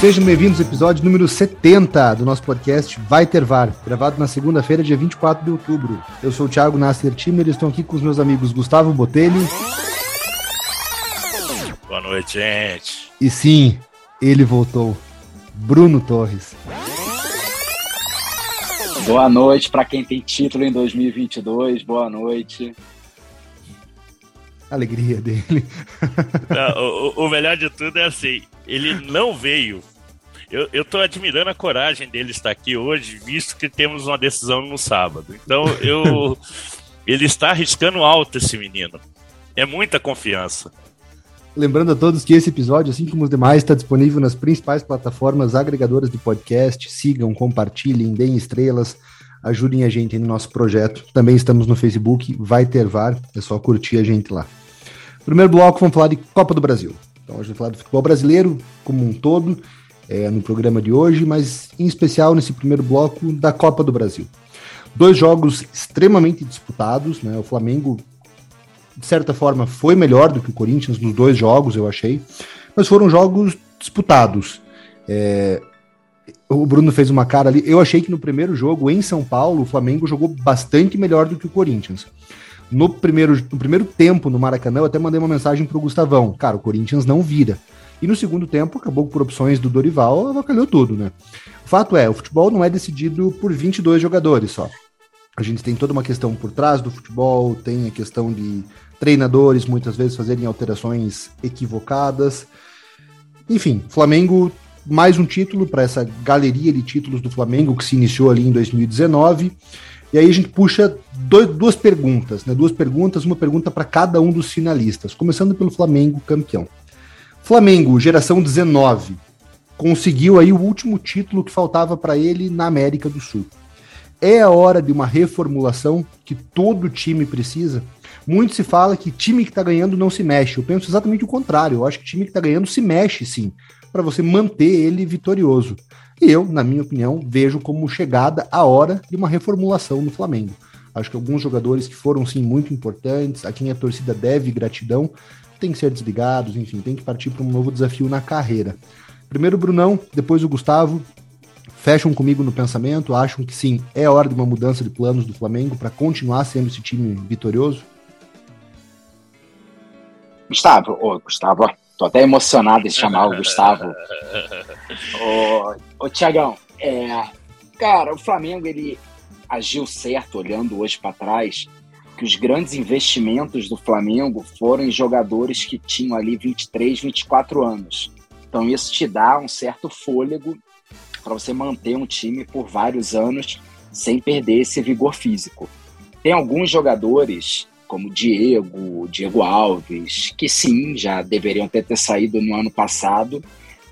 Sejam bem-vindos ao episódio número 70 do nosso podcast Vai Ter VAR, gravado na segunda-feira, dia 24 de outubro. Eu sou o Thiago Nasser Timer e estou aqui com os meus amigos Gustavo Botelho. Boa noite, gente. E sim, ele voltou. Bruno Torres. Boa noite para quem tem título em 2022. Boa noite. Alegria dele. Não, o, o, melhor de tudo é assim, ele não veio. Eu, eu tô admirando a coragem dele estar aqui hoje, visto que temos uma decisão no sábado. Então, eu ele está arriscando alto esse menino. É muita confiança. Lembrando a todos que esse episódio, assim como os demais, está disponível nas principais plataformas agregadoras de podcast. Sigam, compartilhem, deem estrelas, ajudem a gente no nosso projeto. Também estamos no Facebook, vai ter VAR, é só curtir a gente lá. Primeiro bloco, vamos falar de Copa do Brasil. Então, hoje vamos falar do futebol brasileiro como um todo, é, no programa de hoje, mas em especial nesse primeiro bloco da Copa do Brasil. Dois jogos extremamente disputados, né? O Flamengo, de certa forma, foi melhor do que o Corinthians nos dois jogos, eu achei, mas foram jogos disputados. É, o Bruno fez uma cara ali. Eu achei que no primeiro jogo, em São Paulo, o Flamengo jogou bastante melhor do que o Corinthians. No primeiro, no primeiro tempo no Maracanã, eu até mandei uma mensagem pro Gustavão. Cara, o Corinthians não vira. E no segundo tempo, acabou por opções do Dorival, avacalhou tudo, né? O fato é, o futebol não é decidido por 22 jogadores só. A gente tem toda uma questão por trás do futebol, tem a questão de treinadores muitas vezes fazerem alterações equivocadas. Enfim, Flamengo, mais um título para essa galeria de títulos do Flamengo que se iniciou ali em 2019. E aí a gente puxa dois, duas perguntas, né? Duas perguntas, uma pergunta para cada um dos finalistas, começando pelo Flamengo campeão. Flamengo, geração 19, conseguiu aí o último título que faltava para ele na América do Sul. É a hora de uma reformulação que todo time precisa. Muito se fala que time que está ganhando não se mexe. Eu penso exatamente o contrário. Eu acho que time que está ganhando se mexe sim, para você manter ele vitorioso. E eu, na minha opinião, vejo como chegada a hora de uma reformulação no Flamengo. Acho que alguns jogadores que foram sim muito importantes, a quem a torcida deve gratidão, tem que ser desligados, enfim, tem que partir para um novo desafio na carreira. Primeiro o Brunão, depois o Gustavo. Fecham comigo no pensamento, acham que sim, é hora de uma mudança de planos do Flamengo para continuar sendo esse time vitorioso? Gustavo, ô, Gustavo, tô até emocionado em chamar o Gustavo. ô, ô Tiagão, é, cara, o Flamengo ele agiu certo olhando hoje para trás que os grandes investimentos do Flamengo foram em jogadores que tinham ali 23, 24 anos. Então isso te dá um certo fôlego para você manter um time por vários anos sem perder esse vigor físico. Tem alguns jogadores, como Diego, Diego Alves, que sim, já deveriam ter, ter saído no ano passado,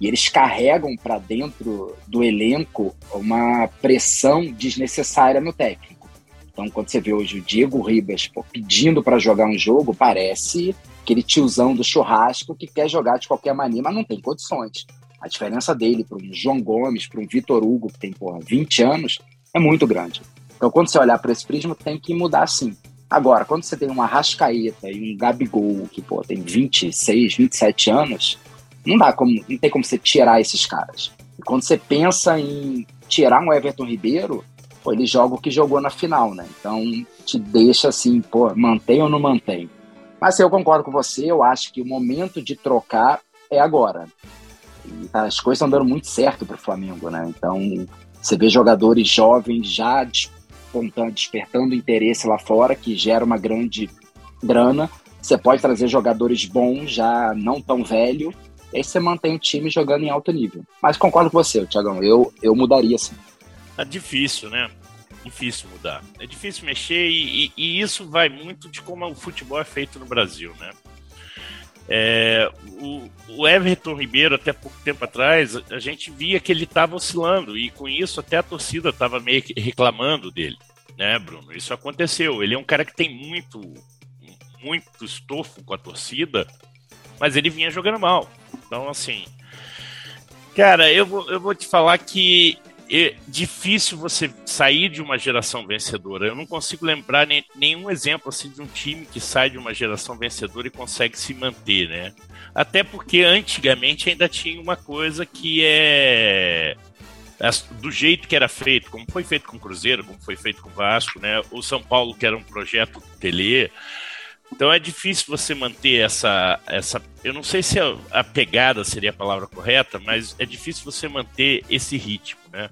e eles carregam para dentro do elenco uma pressão desnecessária no técnico. Então, quando você vê hoje o Diego Ribas pô, pedindo para jogar um jogo, parece aquele tiozão do churrasco que quer jogar de qualquer maneira, mas não tem condições. A diferença dele para um João Gomes, para um Vitor Hugo, que tem porra, 20 anos, é muito grande. Então, quando você olhar para esse prisma, tem que mudar sim. Agora, quando você tem uma Rascaeta e um Gabigol que pô, tem 26, 27 anos, não dá como, não tem como você tirar esses caras. E quando você pensa em tirar um Everton Ribeiro, pô, ele joga o que jogou na final, né? Então te deixa assim, pô, mantém ou não mantém. Mas eu concordo com você, eu acho que o momento de trocar é agora. E as coisas estão dando muito certo para o Flamengo, né? Então você vê jogadores jovens já despontando, despertando interesse lá fora, que gera uma grande grana. Você pode trazer jogadores bons, já não tão velho, e aí você mantém o time jogando em alto nível. Mas concordo com você, Tiagão, eu, eu mudaria sim. É difícil, né? Difícil mudar. É difícil mexer e, e, e, isso vai muito de como o futebol é feito no Brasil, né? É, o, o, Everton Ribeiro, até pouco tempo atrás, a gente via que ele estava oscilando, e com isso até a torcida estava meio que reclamando dele, né, Bruno? Isso aconteceu. Ele é um cara que tem muito, muito estofo com a torcida, mas ele vinha jogando mal. Então, assim. Cara, eu vou, eu vou te falar que é difícil você sair de uma geração vencedora. Eu não consigo lembrar nem, nenhum exemplo assim de um time que sai de uma geração vencedora e consegue se manter, né? Até porque antigamente ainda tinha uma coisa que é do jeito que era feito, como foi feito com o Cruzeiro, como foi feito com o Vasco, né? O São Paulo que era um projeto Tele, então é difícil você manter essa, essa. Eu não sei se a, pegada seria a palavra correta, mas é difícil você manter esse ritmo, né?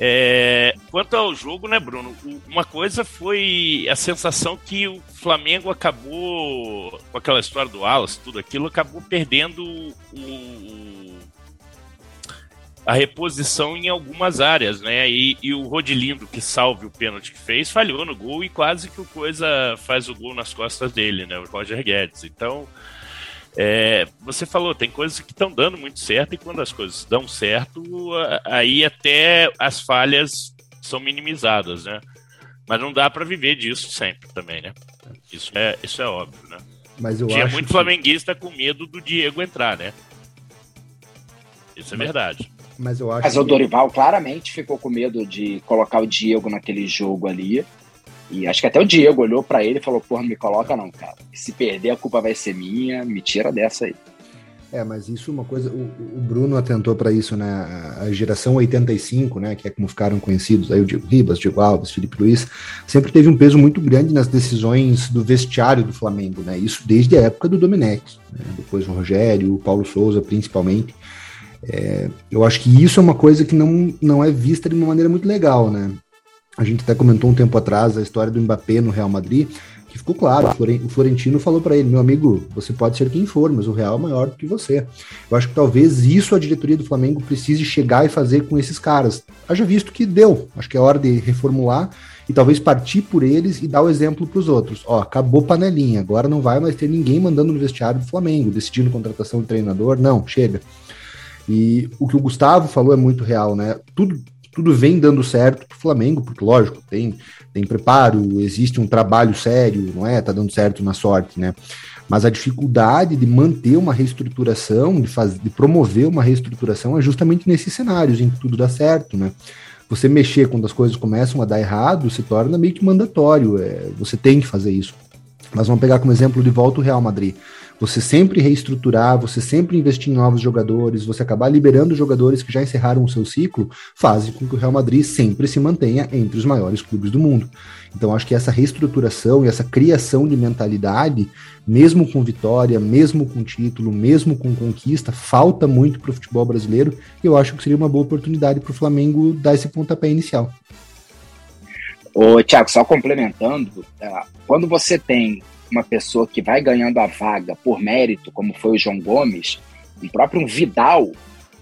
É, quanto ao jogo, né, Bruno? Uma coisa foi a sensação que o Flamengo acabou, com aquela história do Alas, tudo aquilo, acabou perdendo o, a reposição em algumas áreas, né? E, e, o Rodilindo, que salve o pênalti que fez, falhou no gol e quase que o Coisa faz o gol nas costas dele, né? O Roger Guedes. Então, é, você falou, tem coisas que estão dando muito certo e quando as coisas dão certo, aí até as falhas são minimizadas, né? Mas não dá para viver disso sempre também, né? Isso é, isso é óbvio, né? Mas eu Tinha muito que... flamenguista com medo do Diego entrar, né? Isso é Mas... verdade. Mas eu acho Mas o Dorival claramente ficou com medo de colocar o Diego naquele jogo ali. E acho que até o Diego olhou para ele e falou: Porra, não me coloca não, cara. Se perder, a culpa vai ser minha, me tira dessa aí. É, mas isso é uma coisa. O, o Bruno atentou para isso, né? A geração 85, né? Que é como ficaram conhecidos aí o Diego Ribas, Diego Alves, Felipe Luiz, sempre teve um peso muito grande nas decisões do vestiário do Flamengo, né? Isso desde a época do Domenech, né? depois o Rogério, o Paulo Souza, principalmente. É, eu acho que isso é uma coisa que não, não é vista de uma maneira muito legal, né? A gente até comentou um tempo atrás a história do Mbappé no Real Madrid, que ficou claro, o Florentino falou para ele, meu amigo, você pode ser quem for, mas o Real é maior do que você. Eu acho que talvez isso a diretoria do Flamengo precise chegar e fazer com esses caras. Haja visto que deu, acho que é hora de reformular e talvez partir por eles e dar o exemplo para os outros. Ó, acabou panelinha, agora não vai mais ter ninguém mandando no vestiário do Flamengo, decidindo contratação de treinador, não, chega. E o que o Gustavo falou é muito real, né? Tudo, tudo vem dando certo pro Flamengo, porque, lógico, tem, tem preparo, existe um trabalho sério, não é? Tá dando certo na sorte, né? Mas a dificuldade de manter uma reestruturação, de, fazer, de promover uma reestruturação, é justamente nesses cenários em que tudo dá certo, né? Você mexer quando as coisas começam a dar errado se torna meio que mandatório, é, você tem que fazer isso. Mas vamos pegar como exemplo de volta o Real Madrid você sempre reestruturar, você sempre investir em novos jogadores, você acabar liberando jogadores que já encerraram o seu ciclo, faz com que o Real Madrid sempre se mantenha entre os maiores clubes do mundo. Então acho que essa reestruturação e essa criação de mentalidade, mesmo com vitória, mesmo com título, mesmo com conquista, falta muito para o futebol brasileiro e eu acho que seria uma boa oportunidade para o Flamengo dar esse pontapé inicial. Ô, Tiago, só complementando, é, quando você tem uma pessoa que vai ganhando a vaga por mérito, como foi o João Gomes, o próprio Vidal,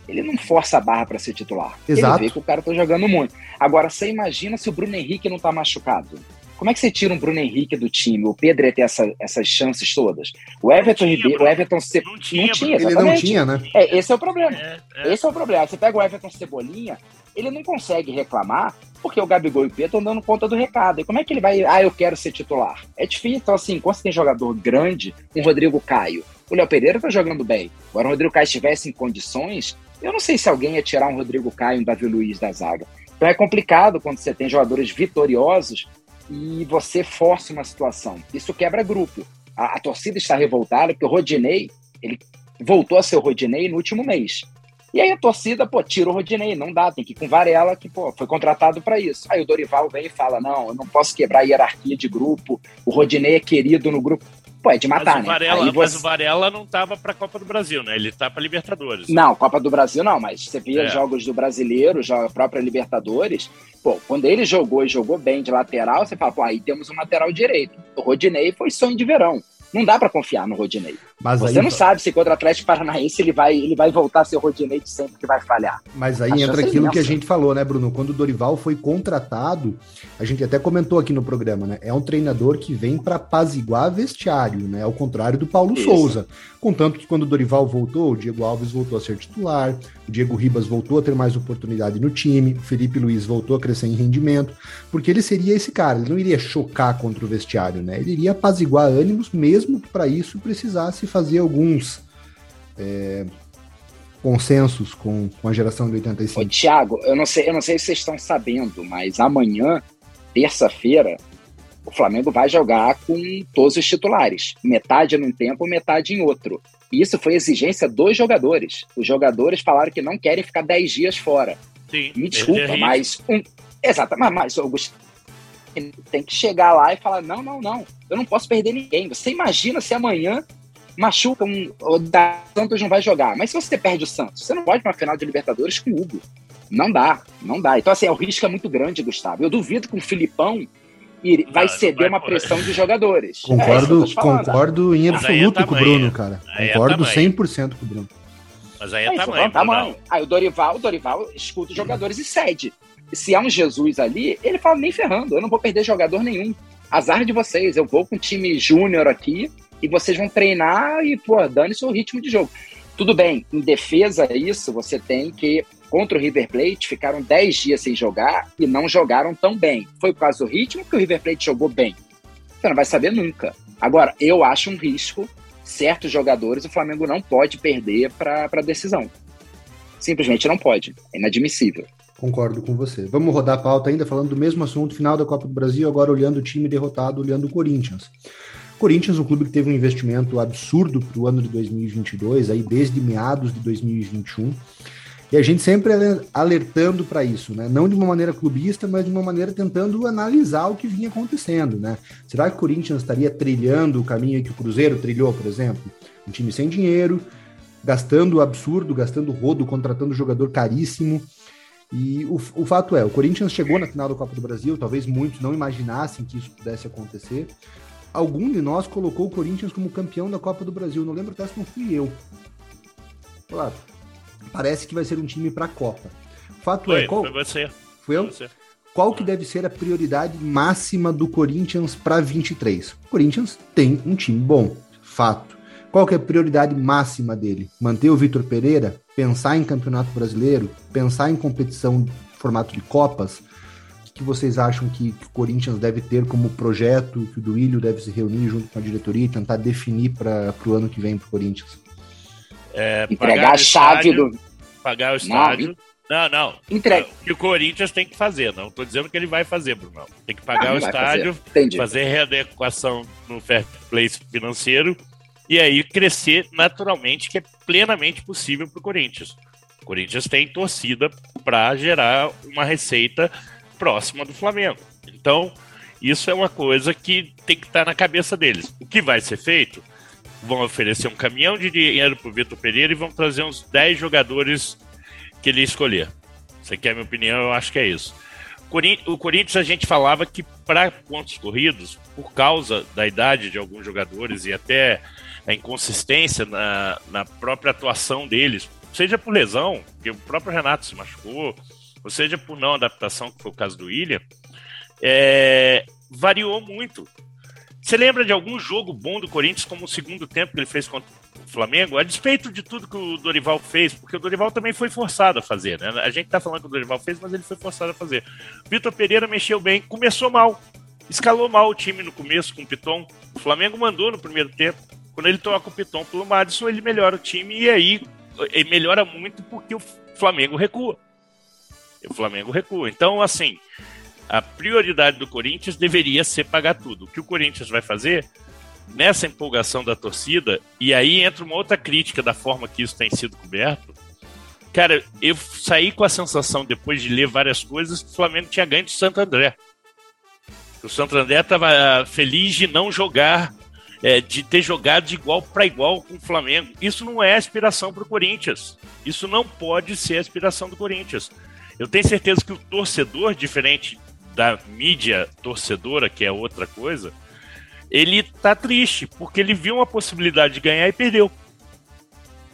ele não força a barra para ser titular. Exato. Ele vê que o cara tá jogando muito. Agora, você imagina se o Bruno Henrique não tá machucado. Como é que você tira um Bruno Henrique do time? O Pedro ia ter essa, essas chances todas. O Everton Ribeiro, o Everton Ce... não tinha, não tinha ele não tinha, né? É, esse é o problema. É, é. Esse é o problema. Você pega o Everton Cebolinha, ele não consegue reclamar porque o Gabigol e o Pedro estão dando conta do recado. E como é que ele vai, ah, eu quero ser titular? É difícil. Então, assim, quando você tem jogador grande, um Rodrigo Caio, o Léo Pereira tá jogando bem. Agora, o Rodrigo Caio estivesse em condições, eu não sei se alguém ia tirar um Rodrigo Caio e um Davi Luiz da zaga. Então é complicado quando você tem jogadores vitoriosos e você força uma situação. Isso quebra grupo. A, a torcida está revoltada porque o Rodinei, ele voltou a ser o Rodinei no último mês. E aí a torcida, pô, tira o Rodinei, não dá, tem que ir com Varela, que, pô, foi contratado para isso. Aí o Dorival vem e fala: não, eu não posso quebrar a hierarquia de grupo, o Rodinei é querido no grupo. Pô, é de matar, mas o Varela, né? Você... Mas o Varela não tava pra Copa do Brasil, né? Ele tá pra Libertadores. Não, Copa do Brasil não, mas você via é. jogos do brasileiro, a própria Libertadores. Pô, quando ele jogou e jogou bem de lateral, você fala, pô, aí temos um lateral direito. O Rodinei foi sonho de verão. Não dá para confiar no Rodinei. Mas Você aí... não sabe se contra o Atlético Paranaense ele vai, ele vai voltar a ser o Rodinei de sempre que vai falhar. Mas aí a entra aquilo é que a gente falou, né, Bruno? Quando o Dorival foi contratado, a gente até comentou aqui no programa, né? É um treinador que vem para apaziguar vestiário, né? Ao contrário do Paulo Isso. Souza. Contanto que quando o Dorival voltou, o Diego Alves voltou a ser titular, o Diego Ribas voltou a ter mais oportunidade no time, o Felipe Luiz voltou a crescer em rendimento, porque ele seria esse cara, ele não iria chocar contra o vestiário, né? Ele iria apaziguar ânimos, mesmo que para isso precisasse fazer alguns é, consensos com, com a geração de 85. Ô, Thiago, eu não sei, eu não sei se vocês estão sabendo, mas amanhã, terça-feira, o Flamengo vai jogar com todos os titulares, metade num tempo, metade em outro. E isso foi exigência dos jogadores. Os jogadores falaram que não querem ficar 10 dias fora. Sim, Me desculpa, mas um, exato, mas, mas o Gustavo tem que chegar lá e falar: não, não, não, eu não posso perder ninguém. Você imagina se amanhã machuca um. O da Santos não vai jogar. Mas se você perde o Santos, você não pode para uma final de Libertadores com o Hugo. Não dá, não dá. Então, assim, o risco é muito grande, Gustavo. Eu duvido que o Filipão vai não, ceder vai uma pressão de jogadores. Concordo, é concordo em absoluto é com o Bruno, cara. Aí é concordo é 100% com o Bruno. Mas aí é, é tamanho. tamanho. Aí o Dorival, o Dorival escuta os jogadores e cede. Se é um Jesus ali, ele fala nem ferrando, eu não vou perder jogador nenhum. Azar de vocês, eu vou com um time júnior aqui e vocês vão treinar e, pô, dane-se o ritmo de jogo. Tudo bem, em defesa isso, você tem que contra o River Plate, ficaram 10 dias sem jogar e não jogaram tão bem. Foi por causa do ritmo que o River Plate jogou bem. Você não vai saber nunca. Agora, eu acho um risco. Certos jogadores o Flamengo não pode perder para a decisão. Simplesmente não pode. É inadmissível. Concordo com você. Vamos rodar a pauta ainda falando do mesmo assunto, final da Copa do Brasil, agora olhando o time derrotado, olhando o Corinthians. Corinthians, um clube que teve um investimento absurdo para o ano de 2022, aí desde meados de 2021. E a gente sempre alertando para isso, né? Não de uma maneira clubista, mas de uma maneira tentando analisar o que vinha acontecendo, né? Será que o Corinthians estaria trilhando o caminho que o Cruzeiro trilhou, por exemplo? Um time sem dinheiro, gastando absurdo, gastando rodo, contratando jogador caríssimo. E o, o fato é, o Corinthians chegou na final da Copa do Brasil, talvez muitos não imaginassem que isso pudesse acontecer. Algum de nós colocou o Corinthians como campeão da Copa do Brasil, não lembro até se não fui eu. Claro, parece que vai ser um time para a Copa. Fato foi, é, qual... foi você. Foi eu? Você. Qual que deve ser a prioridade máxima do Corinthians para 23? O Corinthians tem um time bom, fato. Qual que é a prioridade máxima dele? Manter o Vitor Pereira? Pensar em campeonato brasileiro? Pensar em competição formato de copas? O que vocês acham que, que o Corinthians deve ter como projeto, que o Duílio deve se reunir junto com a diretoria e tentar definir para o ano que vem para o Corinthians? É, Entregar a chave estádio, do. Pagar o estádio. Não, não. Entrega. O que o Corinthians tem que fazer, não estou dizendo que ele vai fazer, Bruno. Tem que pagar não, o estádio, fazer. fazer readequação no fair play financeiro e aí crescer naturalmente, que é plenamente possível para o Corinthians. O Corinthians tem torcida para gerar uma receita próxima do Flamengo. Então, isso é uma coisa que tem que estar tá na cabeça deles. O que vai ser feito? vão oferecer um caminhão de dinheiro pro Vitor Pereira e vão trazer uns 10 jogadores que ele escolher. Você quer a minha opinião? Eu acho que é isso. O Corinthians a gente falava que para pontos corridos, por causa da idade de alguns jogadores e até a inconsistência na, na própria atuação deles, seja por lesão, que o próprio Renato se machucou, ou seja por não adaptação, que foi o caso do William, é, variou muito. Você lembra de algum jogo bom do Corinthians, como o segundo tempo que ele fez contra o Flamengo? A despeito de tudo que o Dorival fez, porque o Dorival também foi forçado a fazer, né? A gente tá falando que o Dorival fez, mas ele foi forçado a fazer. Vitor Pereira mexeu bem, começou mal. Escalou mal o time no começo com o Piton. O Flamengo mandou no primeiro tempo. Quando ele toca o Piton pelo Madison, ele melhora o time e aí melhora muito porque o Flamengo recua. O Flamengo recua. Então, assim, a prioridade do Corinthians deveria ser pagar tudo. O que o Corinthians vai fazer nessa empolgação da torcida, e aí entra uma outra crítica da forma que isso tem sido coberto. Cara, eu saí com a sensação, depois de ler várias coisas, que o Flamengo tinha ganho de Santo André. O Santo André estava ah, feliz de não jogar, é, de ter jogado de igual para igual com o Flamengo. Isso não é aspiração para o Corinthians. Isso não pode ser aspiração do Corinthians. Eu tenho certeza que o torcedor, diferente da mídia torcedora, que é outra coisa, ele tá triste, porque ele viu uma possibilidade de ganhar e perdeu.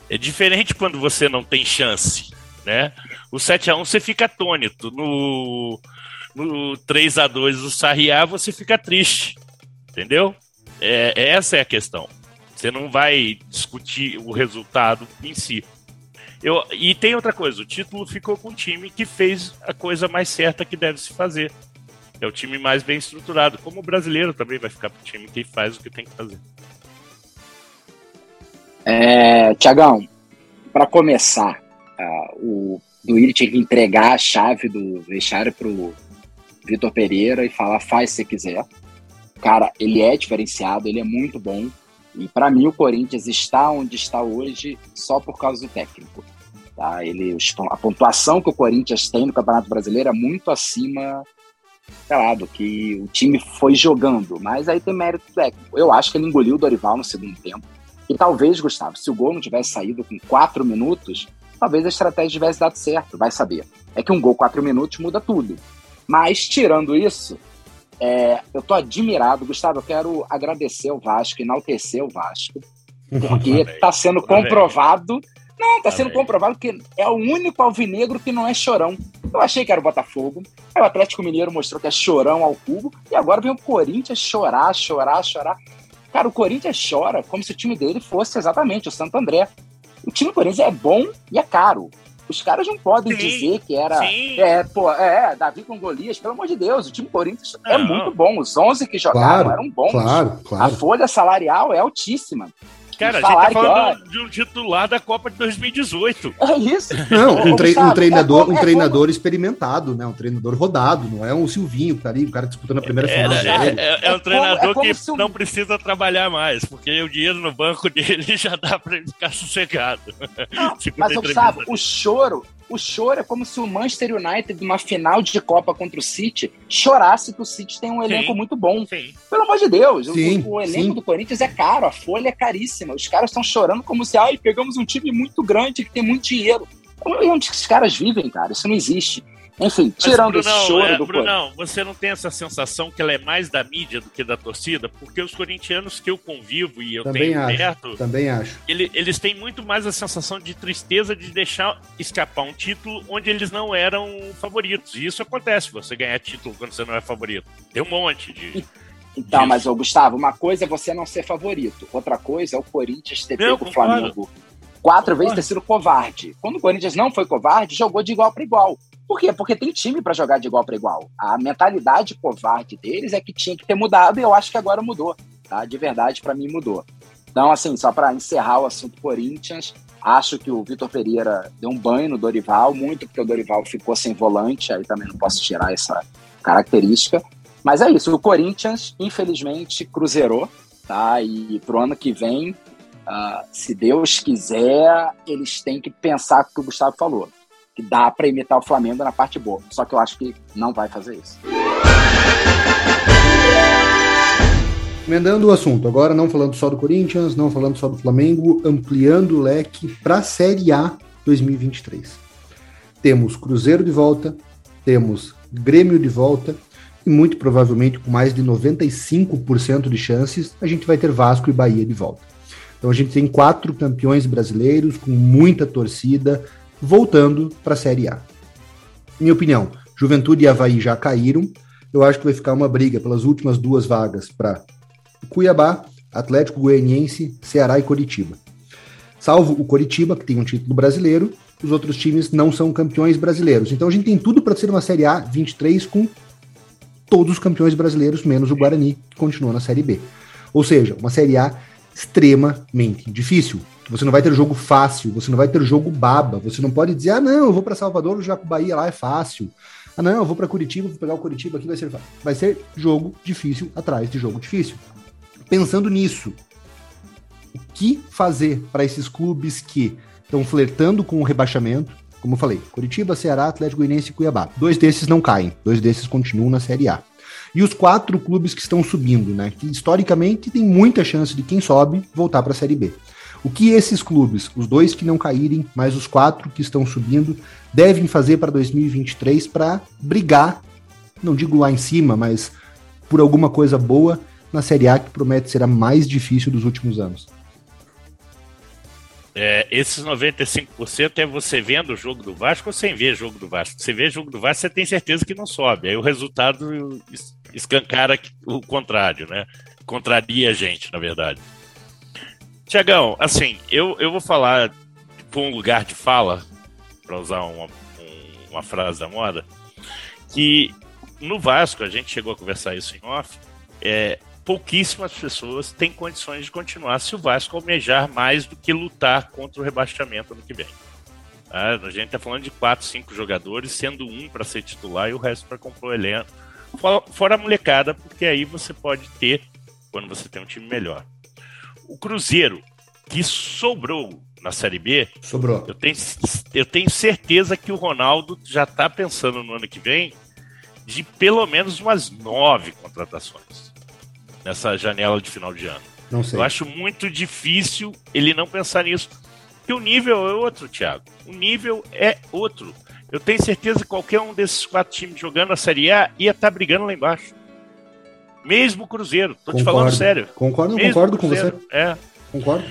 É diferente quando você não tem chance, né? O 7 a 1 você fica atônito, no, no 3 a 2 o Sarriá você fica triste, entendeu? É, essa é a questão. Você não vai discutir o resultado em si. Eu, e tem outra coisa, o título ficou com o time que fez a coisa mais certa que deve se fazer. É o time mais bem estruturado. Como o brasileiro também vai ficar pro time que faz o que tem que fazer. É, Tiagão, para começar, uh, o Duílio tinha que entregar a chave do vestiário pro Vitor Pereira e falar, faz se quiser. Cara, ele é diferenciado, ele é muito bom. E para mim o Corinthians está onde está hoje só por causa do técnico. Tá? Ele, a pontuação que o Corinthians tem no Campeonato Brasileiro é muito acima sei lá, do que o time foi jogando. Mas aí tem mérito técnico. Eu acho que ele engoliu o Dorival no segundo tempo. E talvez, Gustavo, se o gol não tivesse saído com quatro minutos, talvez a estratégia tivesse dado certo, vai saber. É que um gol quatro minutos muda tudo. Mas, tirando isso, é, eu tô admirado. Gustavo, eu quero agradecer o Vasco, enaltecer o Vasco, porque está sendo comprovado não, tá sendo comprovado que é o único alvinegro que não é chorão. Eu achei que era o Botafogo. Aí o Atlético Mineiro mostrou que é chorão ao cubo. E agora vem o Corinthians chorar, chorar, chorar. Cara, o Corinthians chora como se o time dele fosse exatamente o Santo André. O time do Corinthians é bom e é caro. Os caras não podem sim, dizer que era. Sim. É, pô, é, Davi com Golias, pelo amor de Deus, o time Corinthians é não. é muito bom. Os 11 que jogaram claro, eram bons. Claro, claro. A folha salarial é altíssima. Cara, a gente tá falando que, de um titular da Copa de 2018. É isso. Não, um, tre um treinador, é um treinador experimentado, né? Um treinador rodado, não é um Silvinho que tá ali, o cara disputando a primeira é, final. É, é, é, um treinador como, que não precisa trabalhar mais, porque o dinheiro no banco dele já dá para ele ficar sossegado. Não, mas, Gustavo, o choro, o choro é como se o Manchester United, numa final de Copa contra o City, chorasse que o City tem um elenco sim, muito bom. Sim. Pelo amor de Deus, sim, o, o, elenco sim. do Corinthians é caro, a folha é caríssima. Os caras estão chorando como se, ai, pegamos um time muito grande que tem muito dinheiro. Onde esses caras vivem, cara? Isso não existe. Enfim, tirando Brunão, esse choro é, do Brunão, você não tem essa sensação que ela é mais da mídia do que da torcida? Porque os corintianos que eu convivo e eu também tenho acho, perto... Também acho. Ele, eles têm muito mais a sensação de tristeza de deixar escapar um título onde eles não eram favoritos. E isso acontece, você ganhar título quando você não é favorito. Tem um monte de... Então, mas, ô, Gustavo, uma coisa é você não ser favorito. Outra coisa é o Corinthians ter pego o Flamengo quatro vezes ter sido covarde. Quando o Corinthians não foi covarde, jogou de igual para igual. Por quê? Porque tem time para jogar de igual para igual. A mentalidade covarde deles é que tinha que ter mudado e eu acho que agora mudou, tá? De verdade, para mim mudou. Então, assim, só para encerrar o assunto Corinthians, acho que o Vitor Pereira deu um banho no Dorival, muito porque o Dorival ficou sem volante, aí também não posso tirar essa característica. Mas é isso, o Corinthians, infelizmente, cruzeirou, tá? E pro ano que vem, uh, se Deus quiser, eles têm que pensar o que o Gustavo falou que dá para imitar o Flamengo na parte boa. Só que eu acho que não vai fazer isso. Emendando o assunto, agora não falando só do Corinthians, não falando só do Flamengo, ampliando o leque para a Série A 2023. Temos Cruzeiro de volta, temos Grêmio de volta e muito provavelmente com mais de 95% de chances a gente vai ter Vasco e Bahia de volta. Então a gente tem quatro campeões brasileiros com muita torcida, voltando para a Série A. Minha opinião, Juventude e Havaí já caíram. Eu acho que vai ficar uma briga pelas últimas duas vagas para Cuiabá, Atlético Goianiense, Ceará e Coritiba. Salvo o Coritiba, que tem um título brasileiro, os outros times não são campeões brasileiros. Então a gente tem tudo para ser uma Série A 23 com todos os campeões brasileiros, menos o Guarani, que continua na Série B. Ou seja, uma Série A extremamente difícil. Você não vai ter jogo fácil, você não vai ter jogo baba. Você não pode dizer, ah, não, eu vou para Salvador, já com Bahia lá é fácil. Ah, não, eu vou para Curitiba, vou pegar o Curitiba aqui, vai ser fácil. Vai ser jogo difícil atrás de jogo difícil. Pensando nisso, o que fazer para esses clubes que estão flertando com o rebaixamento? Como eu falei, Curitiba, Ceará, Atlético Goianiense e Cuiabá. Dois desses não caem, dois desses continuam na Série A. E os quatro clubes que estão subindo, né? Que historicamente tem muita chance de quem sobe voltar para a Série B. O que esses clubes, os dois que não caírem, mais os quatro que estão subindo, devem fazer para 2023 para brigar, não digo lá em cima, mas por alguma coisa boa na Série A, que promete ser a mais difícil dos últimos anos. É, esses 95% é você vendo o jogo do Vasco ou sem ver o jogo do Vasco? Você vê o jogo do Vasco, você tem certeza que não sobe. Aí o resultado escancara o contrário, né? Contraria a gente, na verdade. Tiagão, assim, eu, eu vou falar com um lugar de fala, para usar uma, uma frase da moda, que no Vasco, a gente chegou a conversar isso em off, é, pouquíssimas pessoas têm condições de continuar se o Vasco almejar mais do que lutar contra o rebaixamento ano que vem. Ah, a gente está falando de quatro, cinco jogadores, sendo um para ser titular e o resto para compor o elenco. Fora, fora a molecada, porque aí você pode ter, quando você tem um time melhor. O Cruzeiro, que sobrou na Série B, sobrou. Eu tenho, eu tenho certeza que o Ronaldo já está pensando no ano que vem de pelo menos umas nove contratações nessa janela de final de ano. Não sei. Eu acho muito difícil ele não pensar nisso. Porque o nível é outro, Thiago. O nível é outro. Eu tenho certeza que qualquer um desses quatro times jogando a Série A ia estar tá brigando lá embaixo. Mesmo Cruzeiro. Tô concordo, te falando sério. Concordo, Mesmo concordo com você. É. Concordo.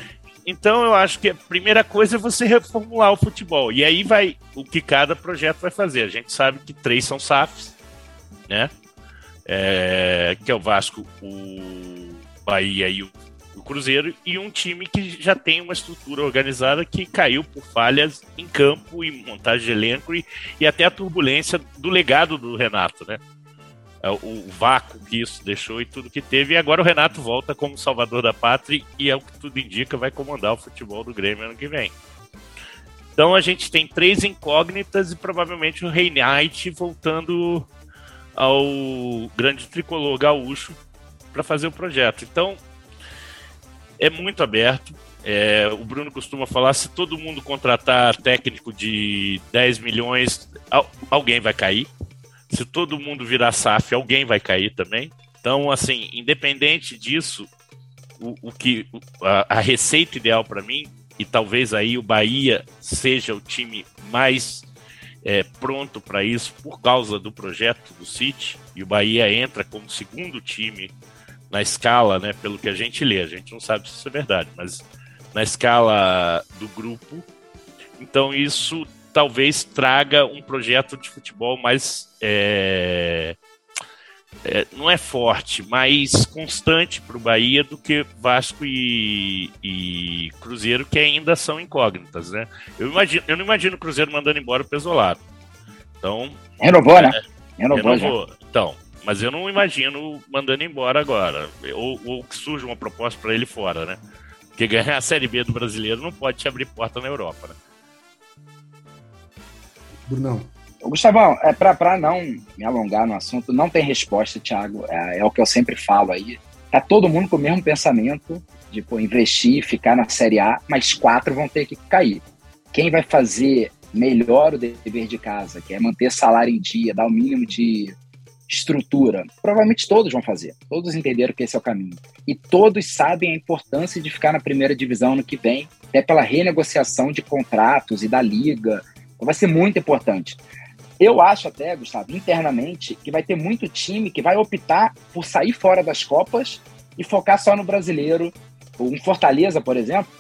Então eu acho que a primeira coisa é você reformular o futebol. E aí vai o que cada projeto vai fazer. A gente sabe que três são SAFs, né? é, que é o Vasco, o Bahia e o, o, Cruzeiro, e um time que já tem uma estrutura organizada que caiu por falhas em campo e montagem de elenco e, e até a turbulência do legado do Renato, né? É, o, vácuo que isso deixou e tudo que teve, e agora o Renato volta como salvador da pátria e é o que tudo indica, vai comandar o futebol do Grêmio ano que vem. Então a gente tem três incógnitas e provavelmente o Reinhardt voltando ao grande tricolor gaúcho para fazer o projeto. Então, é muito aberto. É, o Bruno costuma falar: se todo mundo contratar técnico de 10 milhões, alguém vai cair. Se todo mundo virar SAF, alguém vai cair também. Então, assim, independente disso, o, o que a, a receita ideal para mim, e talvez aí o Bahia seja o time mais é, pronto para isso por causa do projeto do City e o Bahia entra como segundo time na escala, né, pelo que a gente lê, a gente não sabe se isso é verdade, mas na escala do grupo. Então isso talvez traga um projeto de futebol mais é, é, não é forte, mas constante para o Bahia do que Vasco e, e, Cruzeiro, que ainda são incógnitas, né? Eu, imagino, eu não imagino o Cruzeiro mandando embora o Pesolado. Então. Renovou, né? Renovou. renovou. Então, mas eu não imagino mandando embora agora. Ou, ou que surja uma proposta para ele fora, né? Porque ganhar a Série B do brasileiro não pode te abrir porta na Europa, né? Brunão. Gustavão, é para não me alongar no assunto, não tem resposta, Thiago. É, é, o que eu sempre falo aí. Tá todo mundo com o mesmo pensamento de pô, investir, ficar na Série A, mas quatro vão ter que cair. Quem vai fazer melhor o dever de casa, que é manter salário em dia, dar o mínimo de estrutura, provavelmente todos vão fazer. Todos entenderam que esse é o caminho. E todos sabem a importância de ficar na primeira divisão no que vem, até pela renegociação de contratos e da liga. Vai ser muito importante. Eu acho até, Gustavo, internamente, que vai ter muito time que vai optar por sair fora das Copas e focar só no brasileiro. Um Fortaleza, por exemplo,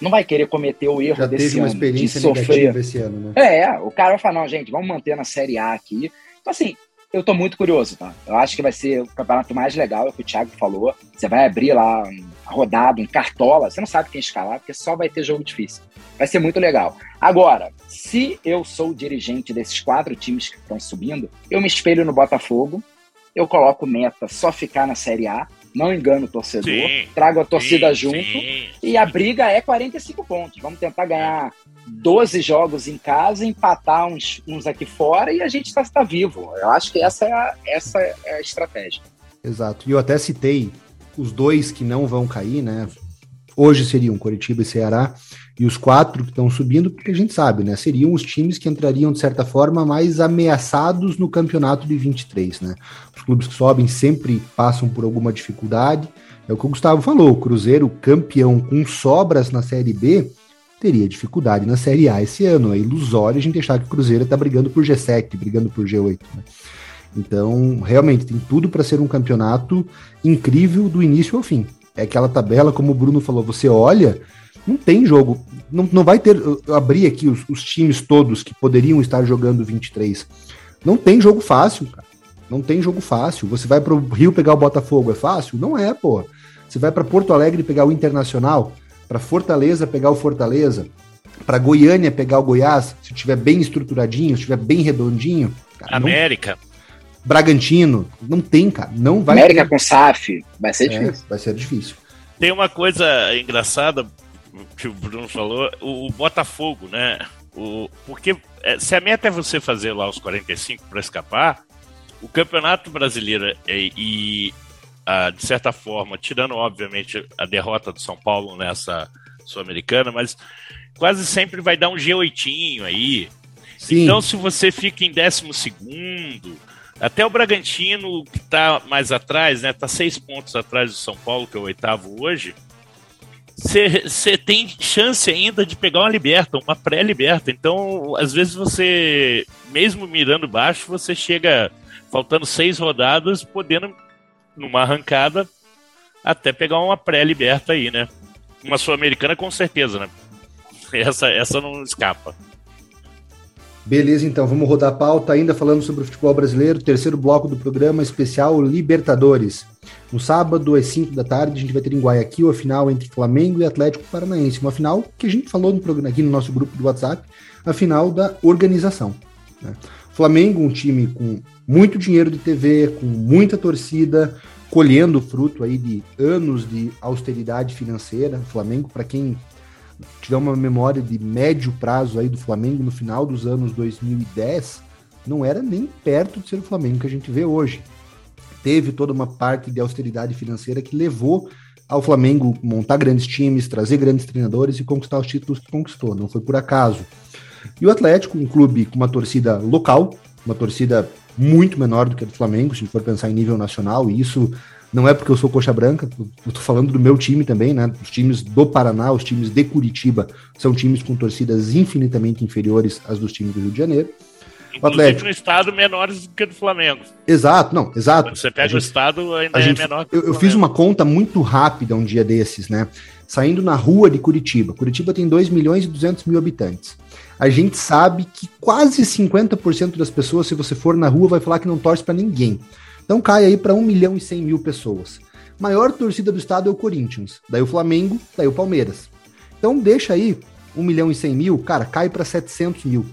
não vai querer cometer o erro Já desse teve uma ano experiência de sofrer. esse ano, né? É, o cara vai falar, não, gente, vamos manter na Série A aqui. Então, assim, eu tô muito curioso, tá? Eu acho que vai ser o campeonato mais legal, é o que o Thiago falou. Você vai abrir lá a rodada, um cartola, você não sabe quem escalar, porque só vai ter jogo difícil. Vai ser muito legal. Agora, se eu sou o dirigente desses quatro times que estão subindo, eu me espelho no Botafogo, eu coloco meta só ficar na Série A, não engano o torcedor, sim, trago a torcida sim, junto sim, e a briga é 45 pontos. Vamos tentar ganhar 12 jogos em casa, empatar uns, uns aqui fora e a gente está tá vivo. Eu acho que essa é, a, essa é a estratégia. Exato. E eu até citei os dois que não vão cair, né? Hoje seriam Curitiba e Ceará, e os quatro que estão subindo, porque a gente sabe, né? Seriam os times que entrariam, de certa forma, mais ameaçados no campeonato de 23, né? Os clubes que sobem sempre passam por alguma dificuldade. É o que o Gustavo falou: o Cruzeiro, campeão com sobras na Série B, teria dificuldade na Série A esse ano. É ilusório a gente achar que o Cruzeiro está brigando por G7, brigando por G8. Né? Então, realmente, tem tudo para ser um campeonato incrível do início ao fim. É aquela tabela, como o Bruno falou, você olha, não tem jogo, não, não vai ter. Eu abri aqui os, os times todos que poderiam estar jogando 23. Não tem jogo fácil, cara. Não tem jogo fácil. Você vai para o Rio pegar o Botafogo, é fácil? Não é, pô. Você vai para Porto Alegre pegar o Internacional, para Fortaleza pegar o Fortaleza, para Goiânia pegar o Goiás, se tiver bem estruturadinho, se tiver bem redondinho. Cara, América. Não... Bragantino, não tem, cara. Não vai América ter. com SAF, vai ser é, difícil. Vai ser difícil. Tem uma coisa engraçada que o Bruno falou, o, o Botafogo, né? O, porque é, se a meta é você fazer lá os 45 para escapar, o Campeonato Brasileiro é, e, a, de certa forma, tirando obviamente a derrota do São Paulo nessa Sul-Americana, mas quase sempre vai dar um G8 aí. Sim. Então, se você fica em 12 segundo, até o Bragantino, que está mais atrás, né? Tá seis pontos atrás do São Paulo, que é o oitavo hoje você tem chance ainda de pegar uma liberta, uma pré-liberta. Então, às vezes você, mesmo mirando baixo, você chega faltando seis rodadas, podendo, numa arrancada, até pegar uma pré-liberta aí, né? Uma sul-americana com certeza, né? Essa, essa não escapa. Beleza, então, vamos rodar a pauta ainda falando sobre o futebol brasileiro, terceiro bloco do programa especial Libertadores. No sábado, às 5 da tarde, a gente vai ter em Guayaquil a final entre Flamengo e Atlético Paranaense. Uma final que a gente falou no programa, aqui no nosso grupo do WhatsApp, a final da organização. Né? Flamengo, um time com muito dinheiro de TV, com muita torcida, colhendo fruto aí de anos de austeridade financeira. Flamengo, para quem tiver uma memória de médio prazo aí do Flamengo no final dos anos 2010, não era nem perto de ser o Flamengo que a gente vê hoje. Teve toda uma parte de austeridade financeira que levou ao Flamengo montar grandes times, trazer grandes treinadores e conquistar os títulos que conquistou. Não foi por acaso. E o Atlético, um clube com uma torcida local, uma torcida muito menor do que a do Flamengo, se for pensar em nível nacional, e isso não é porque eu sou coxa branca, eu tô falando do meu time também, né? Os times do Paraná, os times de Curitiba, são times com torcidas infinitamente inferiores às dos times do Rio de Janeiro. O Atlético. no estado menores do que do Flamengo. Exato, não, exato. Quando você pega gente, o estado, ainda é gente, menor que Eu, eu fiz uma conta muito rápida um dia desses, né? Saindo na rua de Curitiba. Curitiba tem 2 milhões e 200 mil habitantes. A gente sabe que quase 50% das pessoas, se você for na rua, vai falar que não torce para ninguém. Então cai aí para 1 milhão e 100 mil pessoas. Maior torcida do estado é o Corinthians, daí o Flamengo, daí o Palmeiras. Então deixa aí 1 milhão e 100 mil, cara, cai para 700 mil.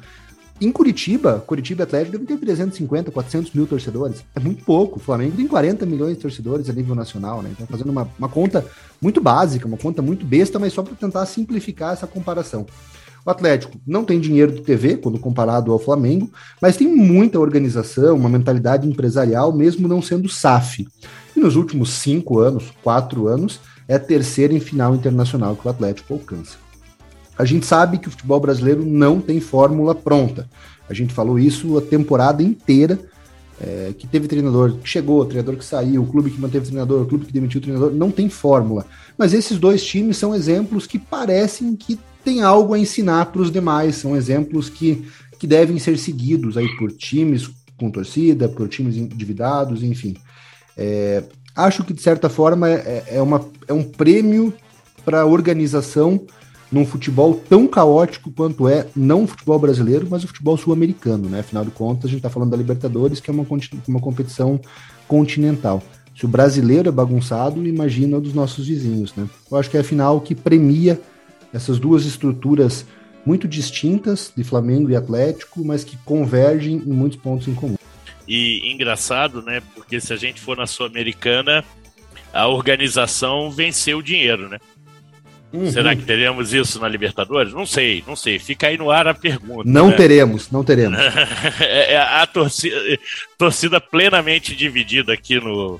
Em Curitiba, Curitiba Atlético deve ter 350, 400 mil torcedores. É muito pouco. O Flamengo tem 40 milhões de torcedores a nível nacional, né? Então, fazendo uma, uma conta muito básica, uma conta muito besta, mas só para tentar simplificar essa comparação. O Atlético não tem dinheiro de TV quando comparado ao Flamengo, mas tem muita organização, uma mentalidade empresarial, mesmo não sendo SAF. E nos últimos cinco anos, quatro anos, é a terceira em final internacional que o Atlético alcança. A gente sabe que o futebol brasileiro não tem fórmula pronta. A gente falou isso a temporada inteira, é, que teve treinador que chegou, treinador que saiu, o clube que manteve treinador, o clube que demitiu o treinador, não tem fórmula. Mas esses dois times são exemplos que parecem que tem algo a ensinar para os demais. São exemplos que, que devem ser seguidos aí por times com torcida, por times endividados, enfim. É, acho que, de certa forma, é, é, uma, é um prêmio para a organização num futebol tão caótico quanto é, não o futebol brasileiro, mas o futebol sul-americano, né? Afinal de contas, a gente está falando da Libertadores, que é uma, uma competição continental. Se o brasileiro é bagunçado, imagina o dos nossos vizinhos, né? Eu acho que é a final que premia essas duas estruturas muito distintas de Flamengo e Atlético, mas que convergem em muitos pontos em comum. E engraçado, né? Porque se a gente for na Sul-Americana, a organização venceu o dinheiro, né? Uhum. Será que teremos isso na Libertadores? Não sei, não sei. Fica aí no ar a pergunta. Não né? teremos, não teremos. é, é a torcida, torcida plenamente dividida aqui no,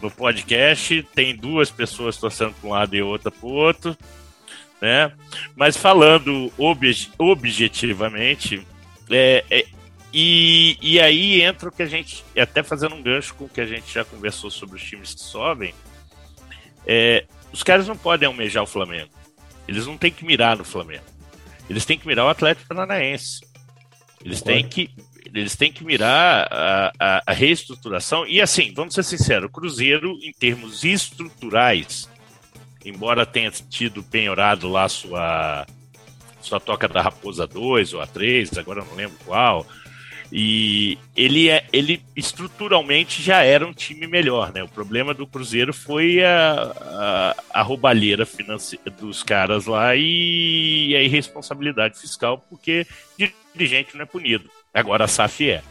no podcast. Tem duas pessoas torcendo para um lado e outra para o outro né? Mas falando obje objetivamente, é, é, e, e aí entra o que a gente, até fazendo um gancho com o que a gente já conversou sobre os times que sobem, é, os caras não podem almejar o Flamengo. Eles não têm que mirar no Flamengo. Eles têm que mirar o Atlético Paranaense. Eles têm que eles têm que mirar a, a, a, reestruturação. E assim, vamos ser sinceros, o Cruzeiro, em termos estruturais, embora tenha tido penhorado lá sua, sua toca da Raposa 2 ou a 3, agora não lembro qual, e ele, é, ele estruturalmente já era um time melhor, né? O problema do Cruzeiro foi a, a, a roubalheira financeira dos caras lá e a irresponsabilidade fiscal, porque dirigente não é punido. Agora a SAF é.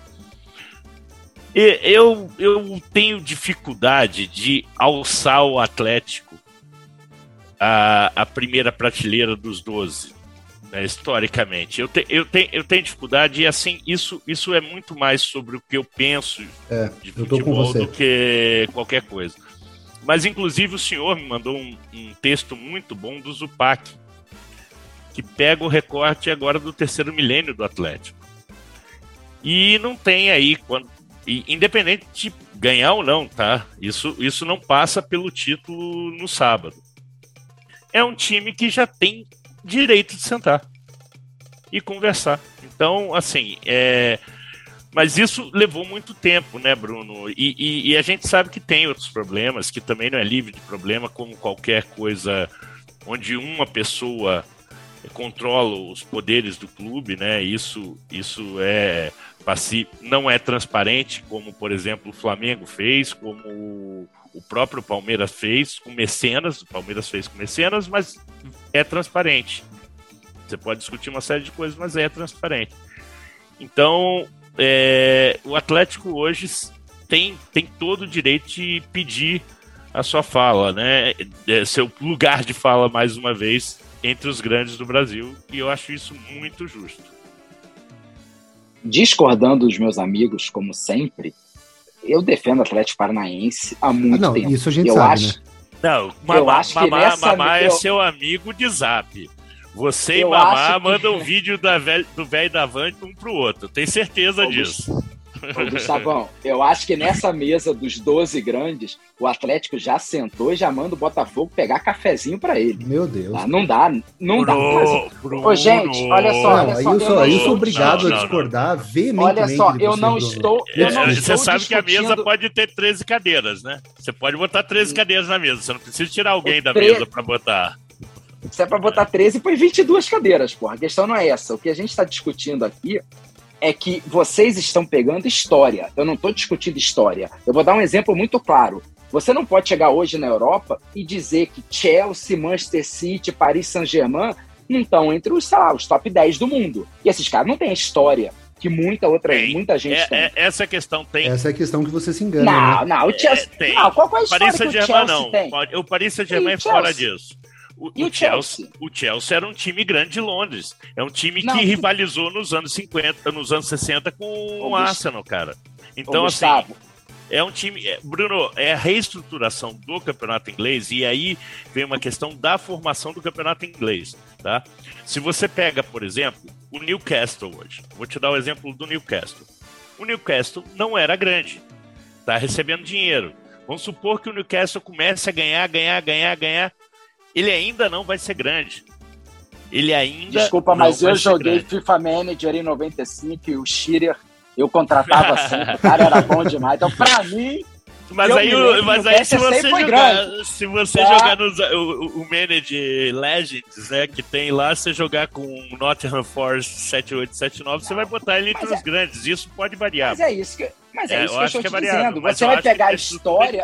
Eu, eu tenho dificuldade de alçar o Atlético a, a primeira prateleira dos 12 né, historicamente. Eu, te, eu, te, eu tenho dificuldade e assim, isso, isso é muito mais sobre o que eu penso é, de futebol do que qualquer coisa. Mas inclusive o senhor me mandou um, um texto muito bom do Zupac, que pega o recorte agora do terceiro milênio do Atlético. E não tem aí, quando, e, independente de ganhar ou não, tá? Isso, isso não passa pelo título no sábado. É um time que já tem direito de sentar e conversar. Então, assim, é... mas isso levou muito tempo, né, Bruno? E, e, e, a gente sabe que tem outros problemas, que também não é livre de problema, como qualquer coisa onde uma pessoa controla os poderes do clube, né? Isso, isso é não é transparente, como por exemplo o Flamengo fez, como o próprio Palmeiras fez com mecenas, o Palmeiras fez com mecenas, mas é transparente. Você pode discutir uma série de coisas, mas é transparente. Então, é, o Atlético hoje tem, tem todo o direito de pedir a sua fala, né? É, seu lugar de fala, mais uma vez, entre os grandes do Brasil, e eu acho isso muito justo. Discordando dos meus amigos, como sempre, eu defendo o Atlético Paranaense há muito ah, não, tempo. Isso a gente eu sabe, acho, né? Não, Mamá, Mamá, Mamá é seu amigo de zap. Você e Mamá mandam que... um vídeo da velho, do velho da Van um pro outro. Tem certeza Ô, disso. Ô, Gustavão, eu acho que nessa mesa dos 12 grandes, o Atlético já sentou e já manda o Botafogo pegar cafezinho para ele. Meu Deus. Tá? Não dá, não Bruno, dá. Mas... Bruno, Ô, gente, olha só. Olha só eu, sou, eu sou obrigado não, não, a discordar não. veementemente. Olha só, eu não estou. Eu não é, estou você sabe discutindo... que a mesa pode ter 13 cadeiras, né? Você pode botar 13 cadeiras na mesa. Você não precisa tirar alguém da tre... mesa para botar. Se é para botar 13, põe 22 cadeiras, porra. A questão não é essa. O que a gente está discutindo aqui é que vocês estão pegando história. Eu não estou discutindo história. Eu vou dar um exemplo muito claro. Você não pode chegar hoje na Europa e dizer que Chelsea, Manchester City, Paris Saint-Germain não estão entre os, lá, os top 10 do mundo. E esses caras não têm história que muita outra tem. muita gente é, tem. É, essa questão tem. Essa é a questão que você se engana. Não, né? não, o Chelsea. É, tem. Não, qual é a história Paris que o Chelsea não. tem? O Paris Saint-Germain é fora disso. O, e o, Chelsea? Chelsea? O Chelsea era um time grande de Londres. É um time não, que rivalizou nos anos 50, nos anos 60 com o Arsenal, cara. Então, assim, é um time. É, Bruno, é a reestruturação do campeonato inglês, e aí vem uma questão da formação do campeonato inglês. Tá? Se você pega, por exemplo, o Newcastle hoje, vou te dar o exemplo do Newcastle. O Newcastle não era grande, tá recebendo dinheiro. Vamos supor que o Newcastle comece a ganhar, ganhar, ganhar, ganhar ele ainda não vai ser grande. Ele ainda. Desculpa, mas eu joguei FIFA Manager em 95 e o Shearer eu contratava sempre. O cara era bom demais. Então, pra mim. Mas aí, mas aí se, você jogar, se você jogar nos, o, o Manage Legends, né, que tem lá, você jogar com Nottingham Forest 7879, você vai botar ele entre os é, grandes. Isso pode variar. Mas é isso que, mas é, é isso que eu estou que é dizendo. Você vai pegar a história.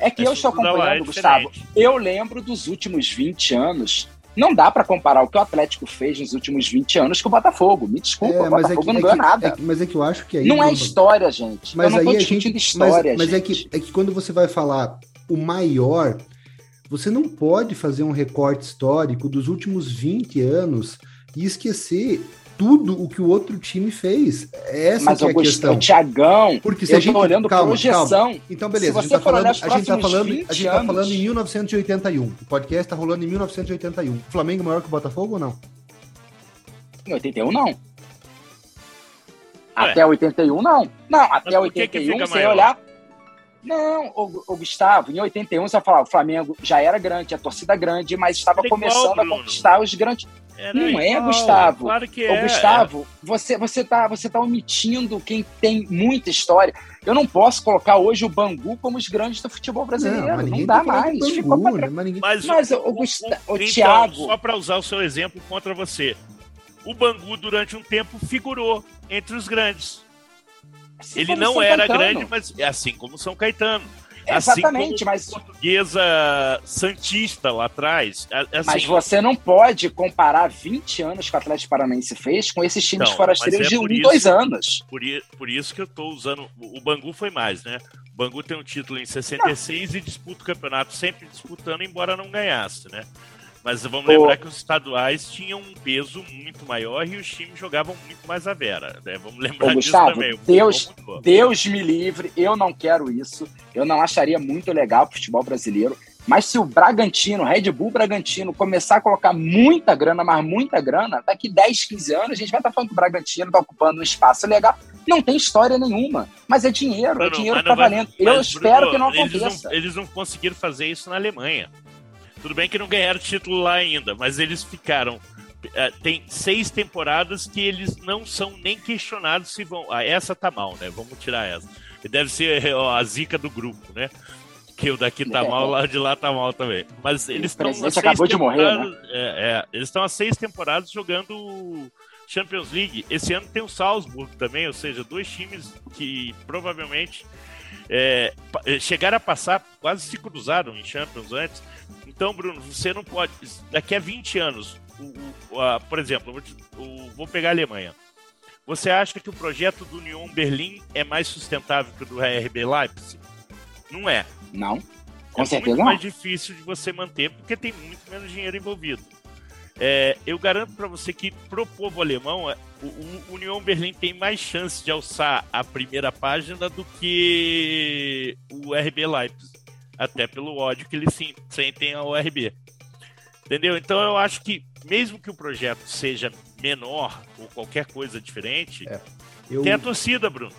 É que eu estou acompanhando, é Gustavo. Eu lembro dos últimos 20 anos. Não dá para comparar o que o Atlético fez nos últimos 20 anos com o Botafogo. Me desculpa, é, o é Botafogo é que, não ganhou nada. É mas é que eu acho que aí. Não é história, gente. Mas eu não aí discutindo gente, história. Mas, mas é, que, é que quando você vai falar o maior, você não pode fazer um recorte histórico dos últimos 20 anos e esquecer tudo o que o outro time fez. Essa Mas, que é a questão. Thiagão, porque se a gente olhando calma, projeção. Calma. Então beleza, a gente tá falando, a gente tá falando, a gente tá falando em 1981. O podcast tá rolando em 1981. O Flamengo é maior que o Botafogo ou não? Em 81 não. Até 81 não. Não, até 81 você olhar não, o, o, Gustavo, em 81 você vai falar, o Flamengo já era grande, a torcida grande, mas estava começando a conquistar os grandes. Era não é, igual, é, Gustavo. Claro que é. Ô, Gustavo, você, você, tá, você tá omitindo quem tem muita história. Eu não posso colocar hoje o Bangu como os grandes do futebol brasileiro. Não, não dá mais. Bangu, Ficou pra... né? mas, ninguém... mas, mas, o, o, o, o, o então, Thiago. Só para usar o seu exemplo contra você. O Bangu, durante um tempo, figurou entre os grandes. Assim Ele não era Caetano. grande, mas é assim como São Caetano. Assim Exatamente, mas. Portuguesa Santista lá atrás. Assim, mas você não pode comparar 20 anos que o Atlético Paranaense fez com esses times então, forasteiros é de um, isso, dois anos. Por, por isso que eu estou usando. O Bangu foi mais, né? O Bangu tem um título em 66 não. e disputa o campeonato sempre disputando, embora não ganhasse, né? Mas vamos lembrar que os estaduais tinham um peso muito maior e os times jogavam muito mais a vera. Né? Vamos lembrar Ô, Gustavo, disso também. Deus, Deus me livre, eu não quero isso. Eu não acharia muito legal o futebol brasileiro. Mas se o Bragantino, Red Bull Bragantino, começar a colocar muita grana, mas muita grana, daqui 10, 15 anos, a gente vai estar falando que o Bragantino está ocupando um espaço legal. Não tem história nenhuma, mas é dinheiro, Bruno, é dinheiro que está valendo. Eu espero Bruno, que não aconteça. Eles não, eles não conseguiram fazer isso na Alemanha. Tudo bem que não ganharam título lá ainda, mas eles ficaram. Uh, tem seis temporadas que eles não são nem questionados se vão. Ah, essa tá mal, né? Vamos tirar essa. Deve ser a zica do grupo, né? Que o daqui tá mal, lá de lá tá mal também. Mas eles estão. acabou de morrer, né? É, é, eles estão há seis temporadas jogando Champions League. Esse ano tem o Salzburg também, ou seja, dois times que provavelmente é, chegaram a passar, quase se cruzaram em Champions antes. Então, Bruno, você não pode. Daqui a 20 anos, o, o, a, por exemplo, o, vou pegar a Alemanha. Você acha que o projeto do Union Berlim é mais sustentável que o do RB Leipzig? Não é. Não. Com é certeza muito mais difícil de você manter porque tem muito menos dinheiro envolvido. É, eu garanto para você que pro povo alemão, é, o, o Union Berlim tem mais chance de alçar a primeira página do que o RB Leipzig até pelo ódio que eles sentem ao RB. Entendeu? Então eu acho que, mesmo que o projeto seja menor ou qualquer coisa diferente, é, eu... tem a torcida, Bruno.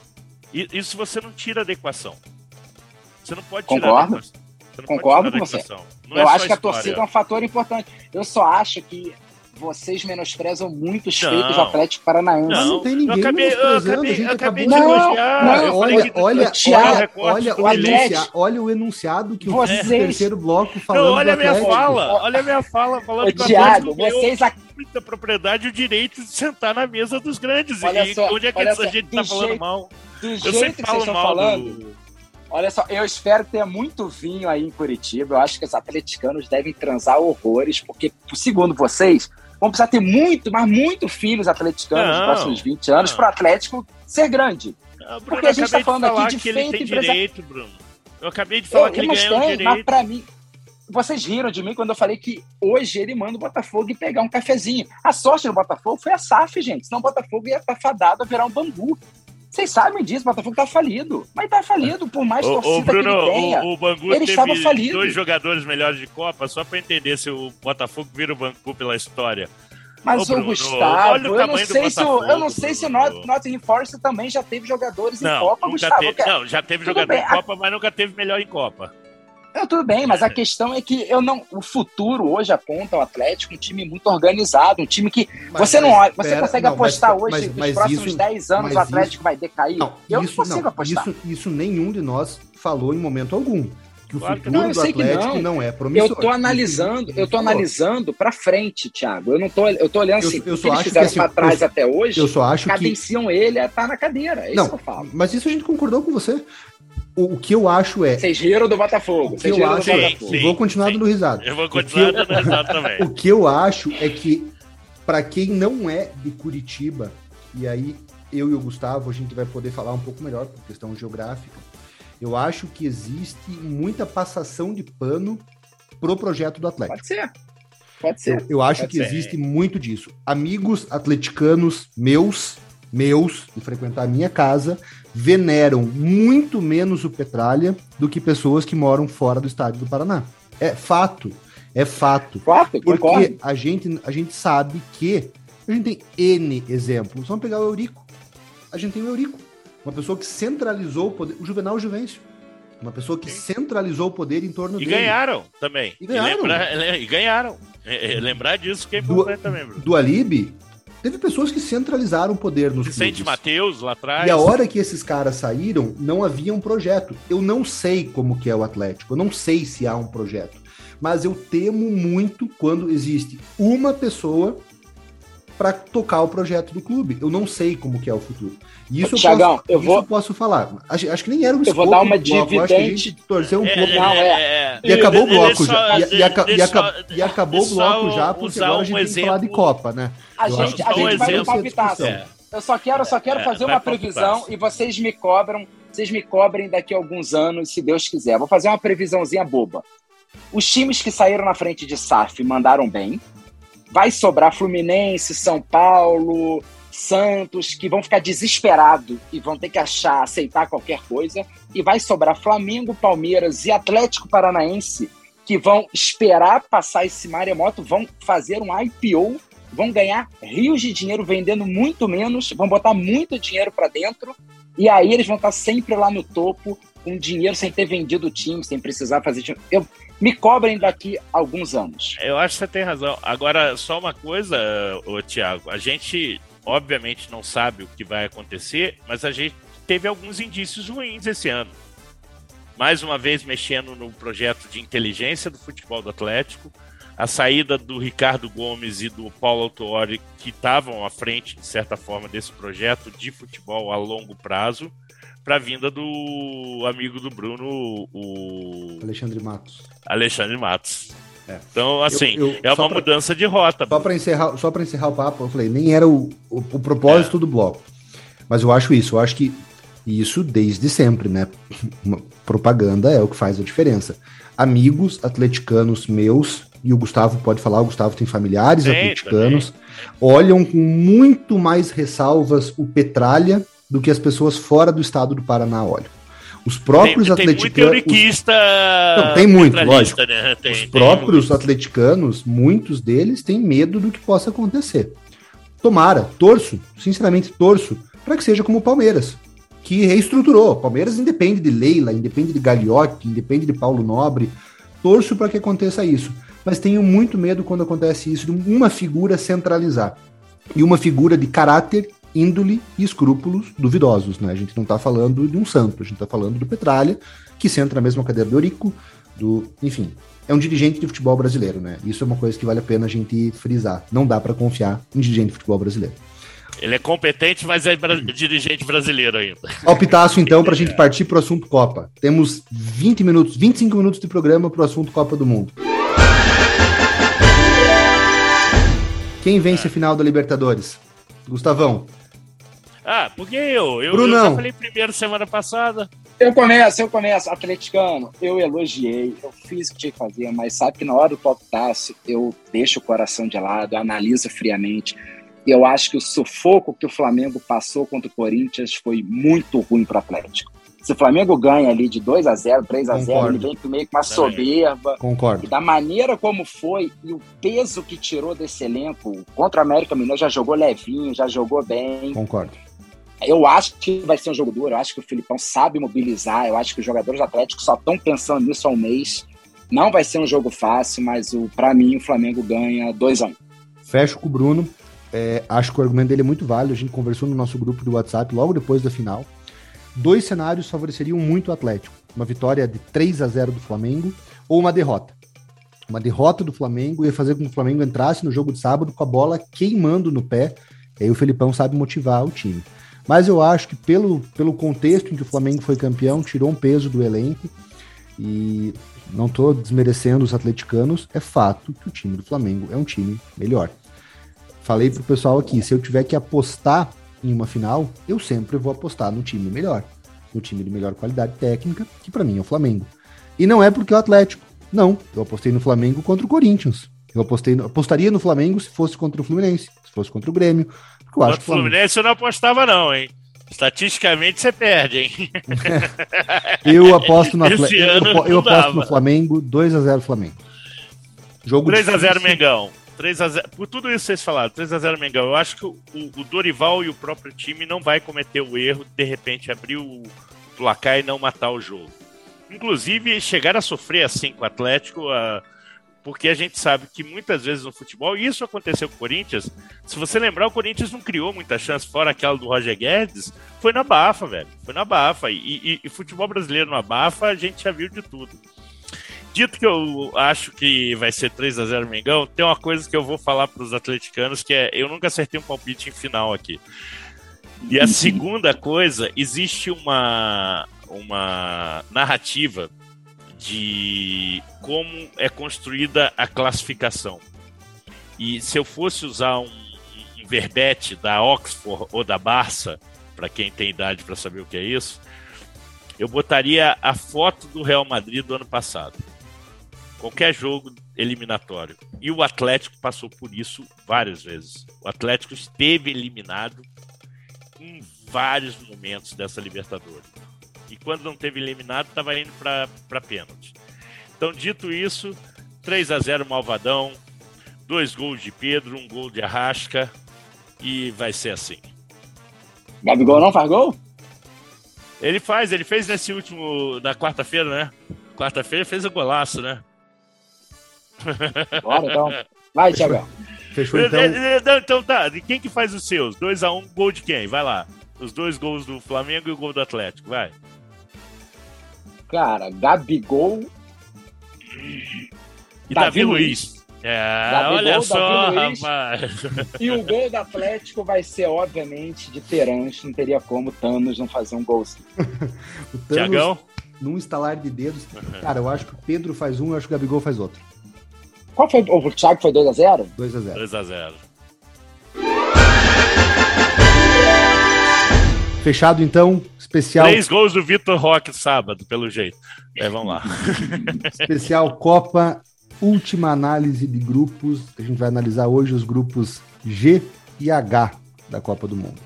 E, isso você não tira da equação. Você não pode tirar Concordo. da equação. Concordo com você. Não eu é acho que a torcida é um fator importante. Eu só acho que vocês menosprezam muito os feitos do Atlético Paranaense. Não, não tem ninguém eu acabei, eu acabei, eu acabei de elogiar. Não, olha, olha, olha, olha, o enunciado, olha o enunciado que vocês... o terceiro bloco falando não, olha a minha fala, olha a minha fala falando que Thiago, vocês muita propriedade o direito de sentar na mesa dos grandes. Olha e só, onde é que essa gente tá falando mal? Do eu jeito que vocês estão falando, do... Olha só, eu espero ter muito vinho aí em Curitiba. Eu acho que os atleticanos devem transar horrores, porque, segundo vocês, vão precisar ter muito, mas muito filhos atleticanos não, nos próximos 20 anos para o Atlético ser grande. Não, Bruno, Porque a gente está falando aqui de que feito ele tem direito, Bruno. Eu acabei de falar eu, que ele ganhou tem, direito. Mas para mim, vocês riram de mim quando eu falei que hoje ele manda o Botafogo e pegar um cafezinho. A sorte do Botafogo foi a SAF, gente. Senão o Botafogo ia estar fadado a virar um bambu. Vocês sabem disso, o Botafogo tá falido. Mas tá falido, por mais o, torcida o Bruno, que ele tenha. O, o Bangu ele estava falido. dois jogadores melhores de Copa, só para entender se o Botafogo vira o Bangu pela história. Mas Ô, o Gustavo, eu não, sei se o, eu não sei se o Nottingham Forest também já teve jogadores não, em Copa, Gustavo. Teve, não, já teve jogador bem. em Copa, mas nunca teve melhor em Copa. Não, tudo bem, mas a questão é que eu não. O futuro hoje aponta o Atlético um time muito organizado, um time que mas, você não olha, você pera, consegue não, apostar mas, hoje mas, nos próximos isso, 10 anos o Atlético isso, vai decair. Não, eu isso, não consigo apostar. Isso, isso nenhum de nós falou em momento algum que o claro futuro não, do Atlético não. não. é promissor. Eu tô analisando, eu tô analisando para frente, Thiago. Eu não tô, eu tô olhando assim, eu, eu só que eles fizeram assim, para trás eu, até hoje. Eu só acho cadenciam que... ele a estar tá na cadeira. É não, isso que eu falo. Mas isso a gente concordou com você. O, o que eu acho é. Vocês riram do Botafogo. Que eu acho, sim, sim, vou continuar sim. dando risada. Eu vou continuar dando risada também. O que eu acho é que, para quem não é de Curitiba, e aí eu e o Gustavo, a gente vai poder falar um pouco melhor por questão geográfica eu acho que existe muita passação de pano pro projeto do Atlético. Pode ser. Pode ser. Eu, eu acho Pode que ser. existe muito disso. Amigos atleticanos meus, meus, de frequentar a minha casa, veneram muito menos o Petralha do que pessoas que moram fora do estádio do Paraná. É fato. É fato. Fato, Porque a gente, a gente sabe que a gente tem N exemplos. Vamos pegar o Eurico. A gente tem o Eurico uma pessoa que centralizou o poder. O Juvenal Juvencio. Uma pessoa que centralizou o poder em torno e dele. Ganharam também. E ganharam. E, lembra, e ganharam. É, lembrar disso que é importante do, também, Bruno. Do Alibi, teve pessoas que centralizaram o poder nos Vicente Matheus lá atrás. E a hora que esses caras saíram, não havia um projeto. Eu não sei como que é o Atlético, eu não sei se há um projeto. Mas eu temo muito quando existe uma pessoa para tocar o projeto do clube. Eu não sei como que é o futuro. Isso, Thiagão, eu, posso, eu vou... eu posso falar. Acho, acho, que nem era um Eu vou dar uma dividente. torceu um é, pouco. Não, é. E acabou o bloco já. E, e, e, acabou o bloco já, porque agora a gente um tem que falar de Copa, né? A eu gente, a gente vai no palpitaço. É. Eu só quero, só quero é, fazer uma previsão e vocês me cobram, vocês me cobrem daqui a alguns anos, se Deus quiser. Vou fazer uma previsãozinha boba. Os times que saíram na frente de SAF mandaram bem vai sobrar Fluminense, São Paulo, Santos, que vão ficar desesperados e vão ter que achar, aceitar qualquer coisa. E vai sobrar Flamengo, Palmeiras e Atlético Paranaense, que vão esperar passar esse maremoto, vão fazer um IPO, vão ganhar rios de dinheiro vendendo muito menos, vão botar muito dinheiro para dentro. E aí eles vão estar sempre lá no topo, com dinheiro sem ter vendido o time, sem precisar fazer. Eu, me cobrem daqui a alguns anos. Eu acho que você tem razão. Agora, só uma coisa, Tiago, a gente obviamente não sabe o que vai acontecer, mas a gente teve alguns indícios ruins esse ano. Mais uma vez mexendo no projeto de inteligência do futebol do Atlético, a saída do Ricardo Gomes e do Paulo Autuori, que estavam à frente, de certa forma, desse projeto de futebol a longo prazo, para a vinda do amigo do Bruno, o Alexandre Matos. Alexandre Matos. É. Então, assim, eu, eu, é uma pra, mudança de rota. Só para encerrar, só para encerrar o papo, eu falei, nem era o, o, o propósito é. do bloco. Mas eu acho isso, eu acho que isso desde sempre, né? Propaganda é o que faz a diferença. Amigos atleticanos meus, e o Gustavo pode falar, o Gustavo tem familiares tem, atleticanos, também. olham com muito mais ressalvas o Petralha do que as pessoas fora do estado do Paraná olham. Os próprios tem, atleticanos. Tem muito Não, tem muito, lógico. Né? Tem, os próprios atleticanos, muitos deles têm medo do que possa acontecer. Tomara, torço, sinceramente torço, para que seja como o Palmeiras, que reestruturou. Palmeiras independe de Leila, independe de Gagliotti, independe de Paulo Nobre. Torço para que aconteça isso. Mas tenho muito medo quando acontece isso de uma figura centralizar. E uma figura de caráter índole e escrúpulos duvidosos, né? A gente não está falando de um santo, a gente está falando do Petralha, que senta na mesma cadeira do Eurico, do, enfim, é um dirigente de futebol brasileiro, né? Isso é uma coisa que vale a pena a gente frisar. Não dá para confiar em dirigente de futebol brasileiro. Ele é competente, mas é bra dirigente brasileiro ainda. Palpitaço, então, para a gente partir para o assunto Copa. Temos 20 minutos, 25 minutos de programa para o assunto Copa do Mundo. Quem vence a final da Libertadores? Gustavão, ah, porque eu? Eu, eu já falei primeiro semana passada. Eu começo, eu começo. Atleticano, eu elogiei, eu fiz o que tinha que fazer, mas sabe que na hora do palpitaço eu deixo o coração de lado, analiso friamente. E eu acho que o sufoco que o Flamengo passou contra o Corinthians foi muito ruim para o Atlético. Se o Flamengo ganha ali de 2 a 0 3 a 0 ele vem meio com uma soberba. Concordo. E da maneira como foi e o peso que tirou desse elenco contra o América Mineiro, já jogou levinho, já jogou bem. Concordo. Eu acho que vai ser um jogo duro, eu acho que o Filipão sabe mobilizar, eu acho que os jogadores atléticos só estão pensando nisso há um mês. Não vai ser um jogo fácil, mas para mim o Flamengo ganha 2 a 1 um. Fecho com o Bruno. É, acho que o argumento dele é muito válido. A gente conversou no nosso grupo do WhatsApp logo depois da final. Dois cenários favoreceriam muito o Atlético: uma vitória de 3 a 0 do Flamengo ou uma derrota. Uma derrota do Flamengo ia fazer com que o Flamengo entrasse no jogo de sábado com a bola queimando no pé. E aí o Felipão sabe motivar o time. Mas eu acho que pelo, pelo contexto em que o Flamengo foi campeão, tirou um peso do elenco. E não estou desmerecendo os atleticanos, é fato que o time do Flamengo é um time melhor. Falei pro pessoal aqui, se eu tiver que apostar em uma final, eu sempre vou apostar no time melhor, no time de melhor qualidade técnica, que para mim é o Flamengo. E não é porque é o Atlético. Não, eu apostei no Flamengo contra o Corinthians. Eu apostei, apostaria no Flamengo se fosse contra o Fluminense, se fosse contra o Grêmio, eu acho Fluminense eu não apostava, não, hein? Estatisticamente você perde, hein? eu aposto no Atlético. Eu, eu aposto no Flamengo, 2x0 Flamengo. Jogo 3x0 Mengão. 3 a 0 Por tudo isso que vocês falaram, 3x0 Mengão. Eu acho que o, o, Dorival e o próprio time não vai cometer o erro de, de repente abrir o placar e não matar o jogo. Inclusive, chegar a sofrer assim com o Atlético, a, porque a gente sabe que muitas vezes no futebol, e isso aconteceu com o Corinthians, se você lembrar, o Corinthians não criou muita chance, fora aquela do Roger Guedes, foi na bafa, velho. Foi na bafa. E, e, e futebol brasileiro na bafa, a gente já viu de tudo. Dito que eu acho que vai ser 3 a 0 Mengão, tem uma coisa que eu vou falar para os atleticanos que é eu nunca acertei um palpite em final aqui. E a segunda coisa, existe uma uma narrativa de como é construída a classificação. E se eu fosse usar um, verbete da Oxford ou da Barça, para quem tem idade para saber o que é isso, eu botaria a foto do Real Madrid do ano passado. Qualquer jogo eliminatório. E o Atlético passou por isso várias vezes. O Atlético esteve eliminado em vários momentos dessa Libertadores. E quando não teve eliminado, estava indo para pênalti. Então, dito isso, 3 a 0 Malvadão, dois gols de Pedro, um gol de Arrasca e vai ser assim. Gabigol não faz gol? Ele faz, ele fez nesse último, na quarta-feira, né? Quarta-feira fez o golaço, né? Bora então. Vai, Thiago. Fechou então. Então tá, quem que faz os seus? 2x1, um, gol de quem? Vai lá. Os dois gols do Flamengo e o gol do Atlético, vai. Cara, Gabigol. E Davi, Davi Luiz. Luiz. É, Gabigol, olha só, rapaz. E o gol do Atlético vai ser, obviamente, de Terãs. Não teria como Thanos não fazer um gol assim. o Thanos, Tiagão? Num estalar de dedos. Cara, eu acho que o Pedro faz um, eu acho que o Gabigol faz outro. Qual foi? O Thiago foi 2x0? 2x0. 2x0. Fechado então, especial. Três gols do Vitor Roque sábado, pelo jeito. É, vamos lá. especial Copa, última análise de grupos. A gente vai analisar hoje os grupos G e H da Copa do Mundo.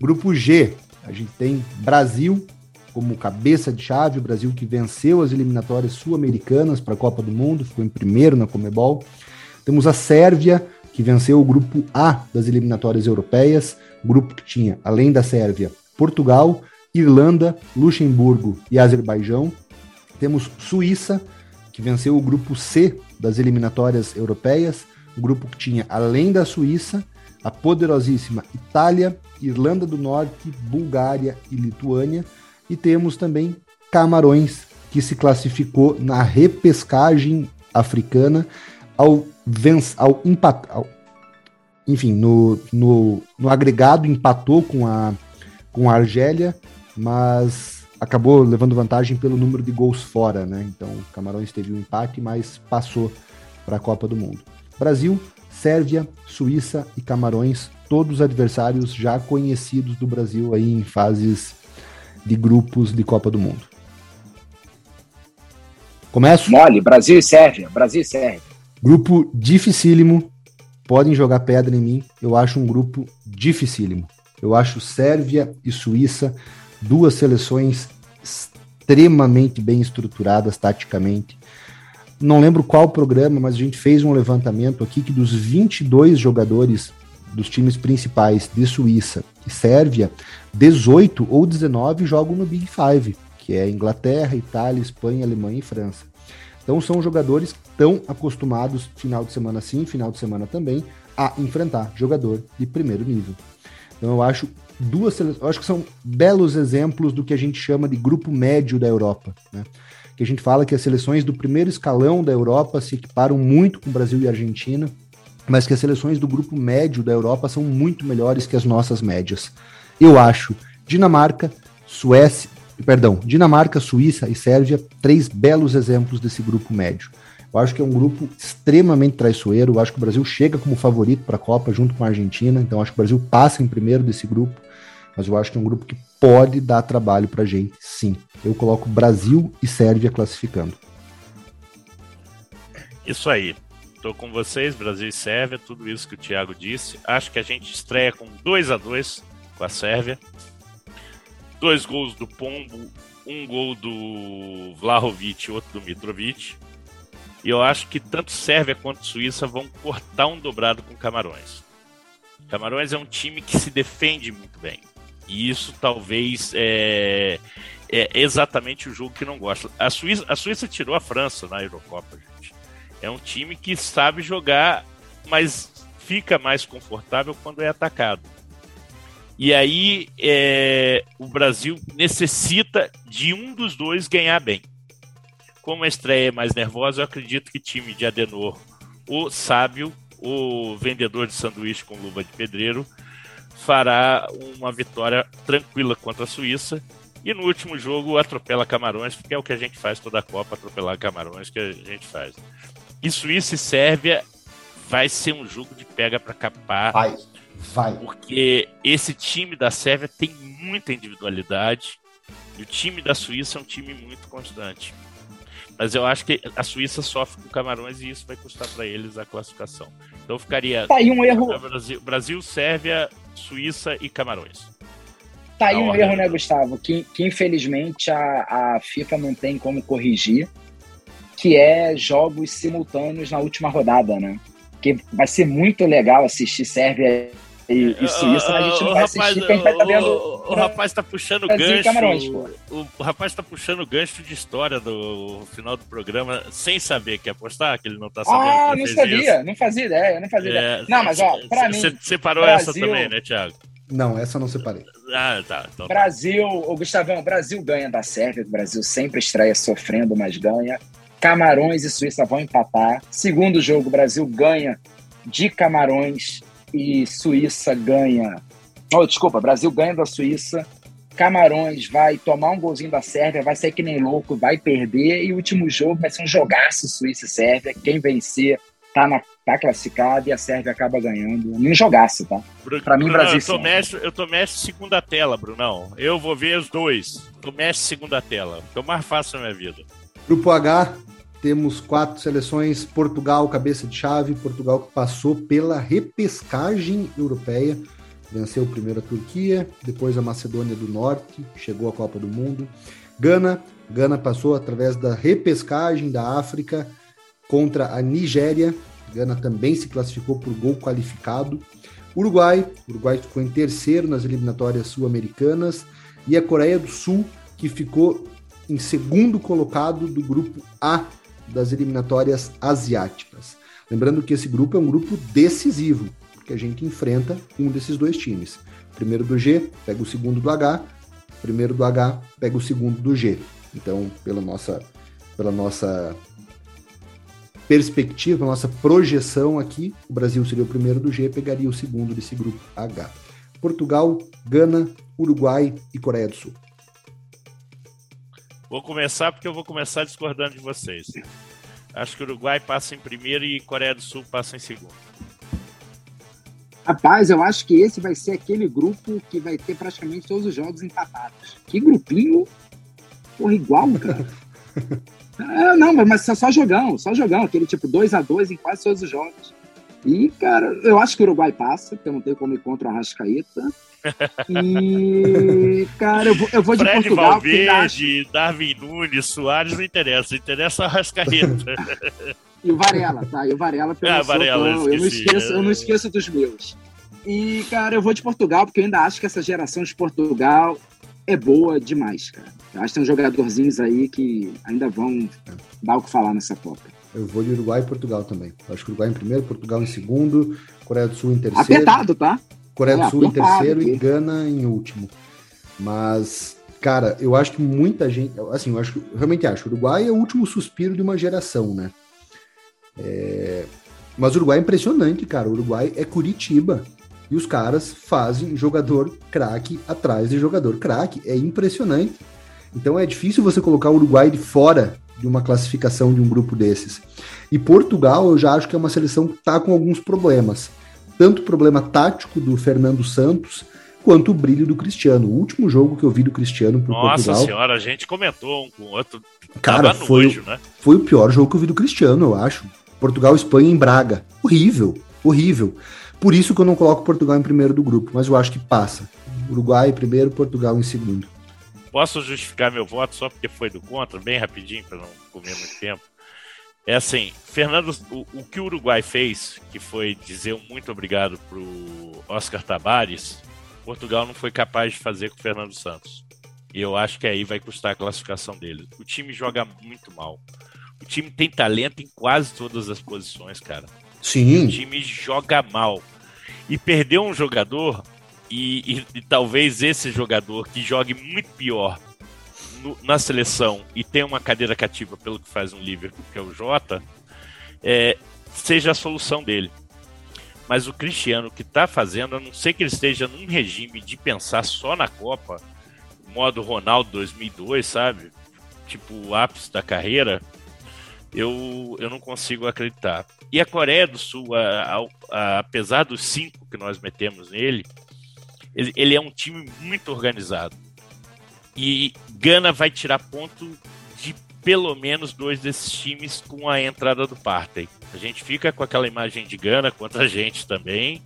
Grupo G, a gente tem Brasil como cabeça de chave, o Brasil que venceu as eliminatórias sul-americanas para a Copa do Mundo, ficou em primeiro na Comebol. Temos a Sérvia, que venceu o grupo A das eliminatórias europeias, grupo que tinha, além da Sérvia, Portugal, Irlanda, Luxemburgo e Azerbaijão. Temos Suíça, que venceu o grupo C das eliminatórias europeias, um grupo que tinha, além da Suíça, a poderosíssima Itália, Irlanda do Norte, Bulgária e Lituânia. E temos também Camarões, que se classificou na repescagem africana ao, ao empatar. Enfim, no, no, no agregado empatou com a com a Argélia, mas acabou levando vantagem pelo número de gols fora, né? Então, o Camarões teve um empate, mas passou para a Copa do Mundo. Brasil, Sérvia, Suíça e Camarões, todos adversários já conhecidos do Brasil aí em fases de grupos de Copa do Mundo. Começo? Mole, Brasil e Sérvia, Brasil e Sérvia. Grupo dificílimo, podem jogar pedra em mim, eu acho um grupo dificílimo. Eu acho Sérvia e Suíça duas seleções extremamente bem estruturadas taticamente. Não lembro qual programa, mas a gente fez um levantamento aqui que dos 22 jogadores dos times principais de Suíça e Sérvia, 18 ou 19 jogam no Big Five, que é Inglaterra, Itália, Espanha, Alemanha e França. Então são jogadores tão acostumados, final de semana sim, final de semana também, a enfrentar jogador de primeiro nível. Então eu acho duas eu acho que são belos exemplos do que a gente chama de grupo médio da Europa, né? Que a gente fala que as seleções do primeiro escalão da Europa se equiparam muito com Brasil e Argentina, mas que as seleções do grupo médio da Europa são muito melhores que as nossas médias. Eu acho Dinamarca, Suécia, perdão, Dinamarca, Suíça e Sérvia, três belos exemplos desse grupo médio. Eu acho que é um grupo extremamente traiçoeiro. Eu acho que o Brasil chega como favorito para a Copa junto com a Argentina. Então acho que o Brasil passa em primeiro desse grupo. Mas eu acho que é um grupo que pode dar trabalho para a gente, sim. Eu coloco Brasil e Sérvia classificando. Isso aí. Estou com vocês, Brasil e Sérvia, tudo isso que o Thiago disse. Acho que a gente estreia com 2 a 2 com a Sérvia. Dois gols do Pombo, um gol do Vlahovic e outro do Mitrovic. E eu acho que tanto Sérvia quanto Suíça vão cortar um dobrado com Camarões. Camarões é um time que se defende muito bem. E isso talvez é, é exatamente o jogo que não gosta. A Suíça, a Suíça tirou a França na Eurocopa, gente. É um time que sabe jogar, mas fica mais confortável quando é atacado. E aí é, o Brasil necessita de um dos dois ganhar bem. Como a estreia é mais nervosa, eu acredito que time de Adenor, o sábio, o vendedor de sanduíche com luva de pedreiro, fará uma vitória tranquila contra a Suíça. E no último jogo atropela Camarões, porque é o que a gente faz toda a Copa, atropelar Camarões que a gente faz. E Suíça e Sérvia vai ser um jogo de pega para capar. Vai Vai. Porque esse time da Sérvia tem muita individualidade e o time da Suíça é um time muito constante. Mas eu acho que a Suíça sofre com Camarões e isso vai custar para eles a classificação. Então ficaria tá aí um erro. Brasil, Brasil, Sérvia, Suíça e Camarões. Tá aí um erro, né, Gustavo? Que, que infelizmente a, a FIFA não tem como corrigir, que é jogos simultâneos na última rodada, né? Que vai ser muito legal assistir Sérvia e, e Suíça, a gente não vai rapaz, assistir, quem vai estar tá vendo. O, o rapaz tá puxando gancho. Camarões, o, o, rapaz tá puxando gancho de história do final do programa sem saber que apostar, que ele não tá sabendo. Ah, não sabia, isso. não fazia ideia, não fazia é, ideia. Não, mas ó, pra mim. Você separou Brasil... essa também, né, Thiago? Não, essa não separei. Ah, tá. Então... Tá. Brasil, o Gustavão, Brasil ganha da Sérvia, o Brasil sempre estreia sofrendo, mas ganha. Camarões e Suíça vão empatar. Segundo jogo, o Brasil ganha de Camarões e Suíça ganha. Oh, desculpa, Brasil ganha da Suíça. Camarões vai tomar um golzinho da Sérvia, vai sair que nem louco, vai perder. E o último jogo vai ser um jogaço Suíça e Sérvia. Quem vencer tá, na, tá classificado e a Sérvia acaba ganhando. Nem jogaço, tá? Pra mim, Brasil. Eu tô, mestre, eu tô mestre segunda tela, Brunão. Eu vou ver os dois. Tô mestre segunda tela. Que eu mais faço na minha vida. Grupo H, temos quatro seleções: Portugal, cabeça de chave, Portugal que passou pela repescagem europeia, venceu primeiro a Turquia, depois a Macedônia do Norte, chegou à Copa do Mundo. Gana, Gana passou através da repescagem da África contra a Nigéria. Gana também se classificou por gol qualificado. Uruguai, Uruguai ficou em terceiro nas eliminatórias sul-americanas e a Coreia do Sul que ficou em segundo colocado do grupo A das eliminatórias asiáticas. Lembrando que esse grupo é um grupo decisivo, porque a gente enfrenta um desses dois times. primeiro do G pega o segundo do H, primeiro do H pega o segundo do G. Então, pela nossa, pela nossa perspectiva, nossa projeção aqui, o Brasil seria o primeiro do G, pegaria o segundo desse grupo H. Portugal, Gana, Uruguai e Coreia do Sul. Vou começar porque eu vou começar discordando de vocês. Acho que o Uruguai passa em primeiro e Coreia do Sul passa em segundo. Rapaz, eu acho que esse vai ser aquele grupo que vai ter praticamente todos os jogos empatados. Que grupinho porra, igual, cara. é, não, mas é só jogão, só jogão, aquele tipo 2 a 2 em quase todos os jogos. E, cara, eu acho que o Uruguai passa, porque eu não tenho como ir contra o Arrascaeta. E, cara, eu vou, eu vou de Fred Portugal. Valverde, Darwin Nunes, Soares não interessa, interessa a Rascaeta. e o Varela, tá? E o Varela pelo ah, Varela, eu, eu, não esqueço, eu não esqueço dos meus. E, cara, eu vou de Portugal, porque eu ainda acho que essa geração de Portugal é boa demais, cara. Eu acho que tem jogadorzinhos aí que ainda vão dar o que falar nessa Copa. Eu vou de Uruguai e Portugal também. Eu acho que Uruguai em primeiro, Portugal em segundo, Coreia do Sul em terceiro. Apertado, tá? Coreia do Sul em terceiro e Gana em último. Mas, cara, eu acho que muita gente. Assim, eu acho realmente acho. O Uruguai é o último suspiro de uma geração, né? É, mas o Uruguai é impressionante, cara. O Uruguai é Curitiba. E os caras fazem jogador craque atrás de jogador craque. É impressionante. Então é difícil você colocar o Uruguai de fora de uma classificação de um grupo desses. E Portugal, eu já acho que é uma seleção que está com alguns problemas tanto o problema tático do Fernando Santos quanto o brilho do Cristiano. O último jogo que eu vi do Cristiano pro Nossa Portugal... Nossa senhora, a gente comentou um com o outro. Cara, foi, nojo, né? foi o pior jogo que eu vi do Cristiano, eu acho. Portugal Espanha em Braga. Horrível, horrível. Por isso que eu não coloco Portugal em primeiro do grupo, mas eu acho que passa. Uruguai em primeiro, Portugal em segundo. Posso justificar meu voto só porque foi do contra, bem rapidinho, para não comer muito tempo. É assim, Fernando, o, o, que o Uruguai fez, que foi dizer um muito obrigado pro Oscar Tabares, Portugal não foi capaz de fazer com o Fernando Santos. E eu acho que aí vai custar a classificação dele. O time joga muito mal. time tem talento em quase todas as posições, cara. Sim. O time joga mal. E perdeu um jogador, e, e, e talvez esse jogador que jogue muito pior no, na seleção e tem uma cadeira cativa pelo que faz um Liverpool, que é o Jota, é, seja a solução dele. Mas o Cristiano que está fazendo, a não ser que ele esteja num regime de pensar só na Copa, modo Ronaldo 2002, sabe? Tipo o ápice da carreira, eu, eu não consigo acreditar. E a Coreia do Sul, a, a, a, apesar dos cinco que nós metemos nele, ele, ele é um time muito organizado. E Gana vai tirar ponto de pelo menos dois desses times com a entrada do Partey. A gente fica com aquela imagem de Gana contra a gente também,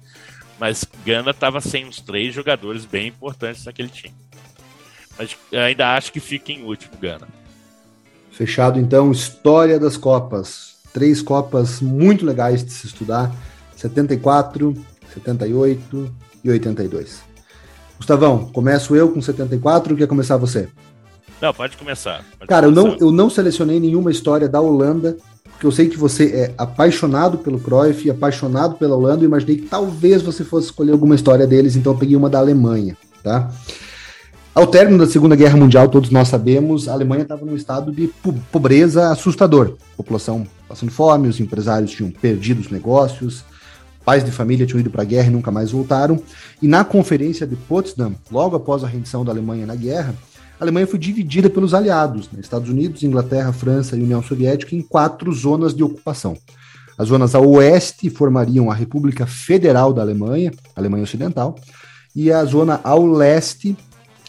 mas Gana estava sem os três jogadores bem importantes naquele time. Mas ainda acho que fica em último Gana. Fechado então, história das Copas. Três Copas muito legais de se estudar: 74, 78 e 82. Gustavão, começo eu com 74 ou quer começar você? Não, pode começar. Pode Cara, começar. Eu, não, eu não selecionei nenhuma história da Holanda, porque eu sei que você é apaixonado pelo Cruyff e apaixonado pela Holanda. Eu imaginei que talvez você fosse escolher alguma história deles, então eu peguei uma da Alemanha, tá? Ao término da Segunda Guerra Mundial, todos nós sabemos, a Alemanha estava num estado de pobreza assustador. A população passando fome, os empresários tinham perdido os negócios, pais de família tinham ido para a guerra e nunca mais voltaram. E na Conferência de Potsdam, logo após a rendição da Alemanha na guerra, a Alemanha foi dividida pelos aliados, né, Estados Unidos, Inglaterra, França e União Soviética, em quatro zonas de ocupação. As zonas a oeste formariam a República Federal da Alemanha, Alemanha Ocidental, e a zona ao leste